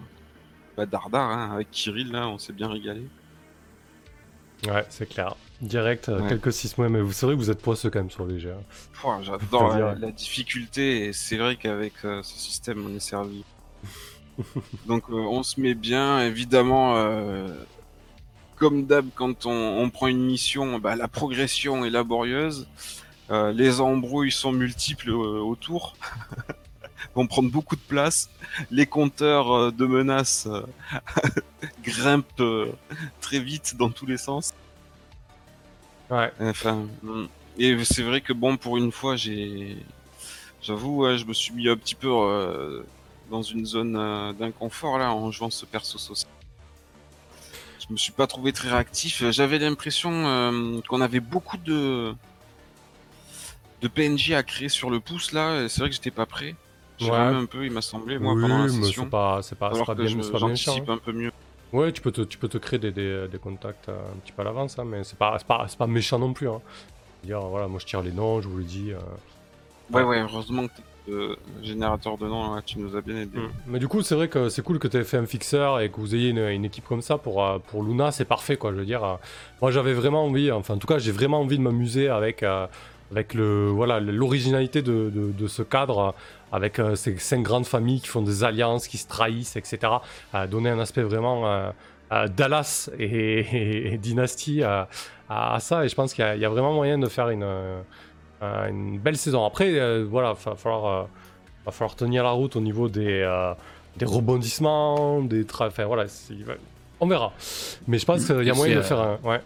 bah, Dardar, hein, avec Kirill, là, on s'est bien régalé. Ouais, c'est clair. Direct, euh, Ouais. quelques 6 mois, mais vous savez que vous êtes poisseux quand même sur les jeux. Pouah, J'adore la, la difficulté, et c'est vrai qu'avec euh, ce système, on est servi. <laughs> Donc euh, on se met bien, évidemment, euh, comme d'hab, quand on, on prend une mission, bah, la progression est laborieuse, euh, les embrouilles sont multiples euh, autour, <laughs> vont prendre beaucoup de place, les compteurs euh, de menaces <laughs> grimpent très vite dans tous les sens. Ouais. Enfin, mm. et c'est vrai que bon, pour une fois, j'ai, j'avoue, ouais, je me suis mis un petit peu euh, dans une zone euh, d'inconfort là en jouant ce perso social. Je me suis pas trouvé très réactif. J'avais l'impression euh, qu'on avait beaucoup de de PNJ à créer sur le pouce là. C'est vrai que j'étais pas prêt. J'ai Ouais. un peu, il m'a semblé moi oui, pendant la session. c'est pas, c'est pas, c'est alors pas que bien, je- c'est pas bien j'anticipe un peu mieux. hein. Ouais, tu peux te, tu peux te créer des, des, des contacts un petit peu à l'avance, hein, mais c'est pas, c'est pas, pas méchant non plus. Hein. Dire, voilà, moi je tire les noms, je vous le dis. euh. Ouais, ouais, heureusement que euh, générateur de noms, là, tu nous as bien aidé. Mm. Mais du coup, c'est vrai que c'est cool que tu aies fait un fixeur et que vous ayez une, une équipe comme ça pour, euh, pour Luna, c'est parfait quoi. Je veux dire, euh, moi j'avais vraiment envie, enfin en tout cas, j'ai vraiment envie de m'amuser avec, avec le, voilà, l'originalité de, de, de ce cadre, euh, avec euh, ces cinq grandes familles qui font des alliances, qui se trahissent, etc. à donner un aspect vraiment euh, euh, Dallas et, et- et dynastie à, ça. Et je pense qu'il y, a- il y a vraiment moyen de faire une, euh, euh, une belle saison. Après, euh, voilà, va falloir. euh, va falloir tenir la route au niveau des, euh, des rebondissements, des. Enfin voilà, on verra. Mais je pense qu'il y a moyen de faire un... Ouais.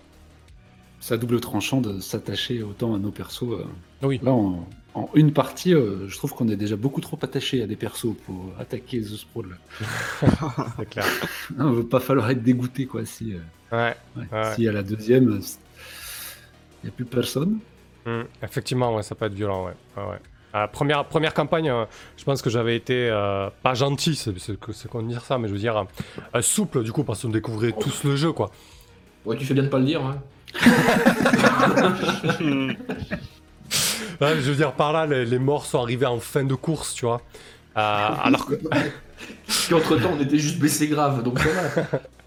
À double tranchant de s'attacher autant à nos persos. euh. Oui. Là, en, en une partie, euh, je trouve qu'on est déjà beaucoup trop attaché à des persos pour attaquer The Sprawl. <laughs> C'est clair. <laughs> Il va pas falloir être dégoûté, quoi. Si, euh, Ouais. ouais. Ouais. si à la deuxième, il n'y a plus personne. Mm. Effectivement, ouais, ça peut être violent, ouais. ouais, ouais. Euh, première, première campagne, euh, je pense que j'avais été euh, pas gentil, c'est qu'on dire ça, mais je veux dire euh, souple du coup parce qu'on découvrait tous le jeu quoi. Ouais, tu fais bien de pas le dire. Hein. <laughs> Ouais, je veux dire par là, les, les morts sont arrivés en fin de course, tu vois. Euh, alors que Puis entre temps, on était juste blessé grave, donc voilà.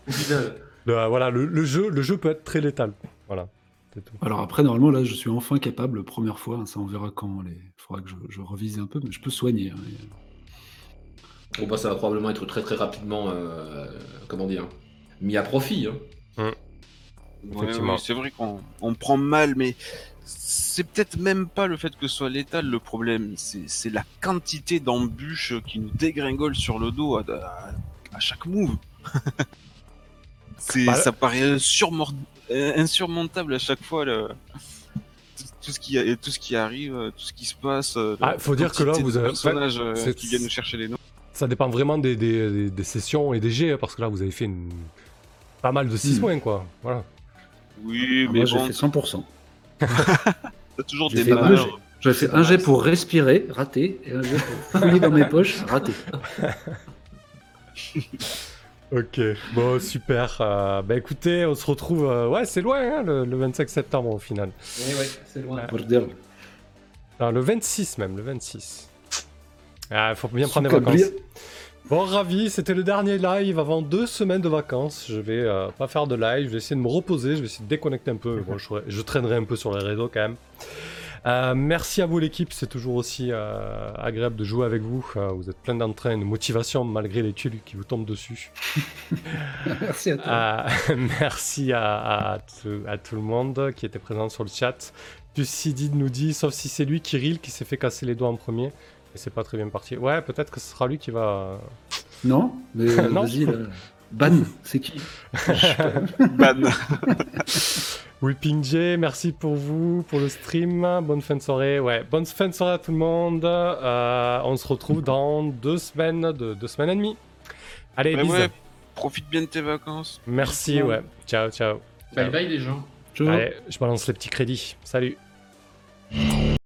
Au final. le, voilà, le, le jeu, le jeu peut être très létal. Voilà, tout. Alors après, normalement, là, je suis enfin capable, première fois, hein, ça on verra quand. Il faudra que je, je revise un peu, mais je peux soigner. hein. Bon, bah, ça va probablement être très très rapidement, euh, comment dire, mis à profit. Hein. Ouais, Effectivement. ouais, c'est vrai qu'on on prend mal, mais c'est peut-être même pas le fait que ce soit létal le problème, c'est la quantité d'embûches qui nous dégringolent sur le dos à, à- à chaque move. <laughs> Bah, ça paraît insurmontable à chaque fois tout, tout ce qui a- tout ce qui arrive, tout ce qui se passe. euh, Ah, faut dire que là, vous avez- personnages euh, qui viennent nous chercher les noms. Ça dépend vraiment des, des, des- des sessions et des jets, hein, parce que là vous avez fait une... pas mal de 6 Hmm. points quoi. Voilà. Oui, Ah, mais Moi, j'ai fait 100%. t'as toujours j'ai des fait malheurs. J'avais fait un jet pour respirer, raté, et un jet pour fouiller dans mes poches, raté. <laughs> Ok, bon, super. Euh, bah écoutez, on se retrouve. euh, ouais, c'est loin, hein, le, le 25 septembre au final. Oui, ouais, c'est loin. Bordel. Non, le 26 même, le 26. Ah, faut bien prendre des vacances. Bon, ravi, c'était le dernier live avant deux semaines de vacances. Je vais euh, pas faire de live, je vais essayer de me reposer, je vais essayer de déconnecter un peu. Bon, je, je traînerai un peu sur les réseaux quand même. Euh, merci à vous l'équipe, c'est toujours aussi euh, agréable de jouer avec vous. Vous êtes plein d'entrain, de motivation malgré les tuiles qui vous tombent dessus. <laughs> Merci à toi. <laughs> Merci à, à tout, à tout le monde qui était présent sur le chat. Tucidid nous dit, sauf si c'est lui, Kirill, qui s'est fait casser les doigts en premier. Et c'est pas très bien parti. Ouais, peut-être que ce sera lui qui va. Non, mais <laughs> euh, Non. vas-y, là. Ban, c'est qui? <laughs> Ban. <laughs> Whipping J, merci pour vous, pour le stream. Bonne fin de soirée. Ouais, bonne fin de soirée à tout le monde. Euh, on se retrouve dans deux semaines, de, deux semaines et demie. Allez, bisous. ouais, profite bien de tes vacances. Merci, ouais. Ciao, ciao. Bye bye les gens. Ciao. Allez, je balance les petits crédits. Salut.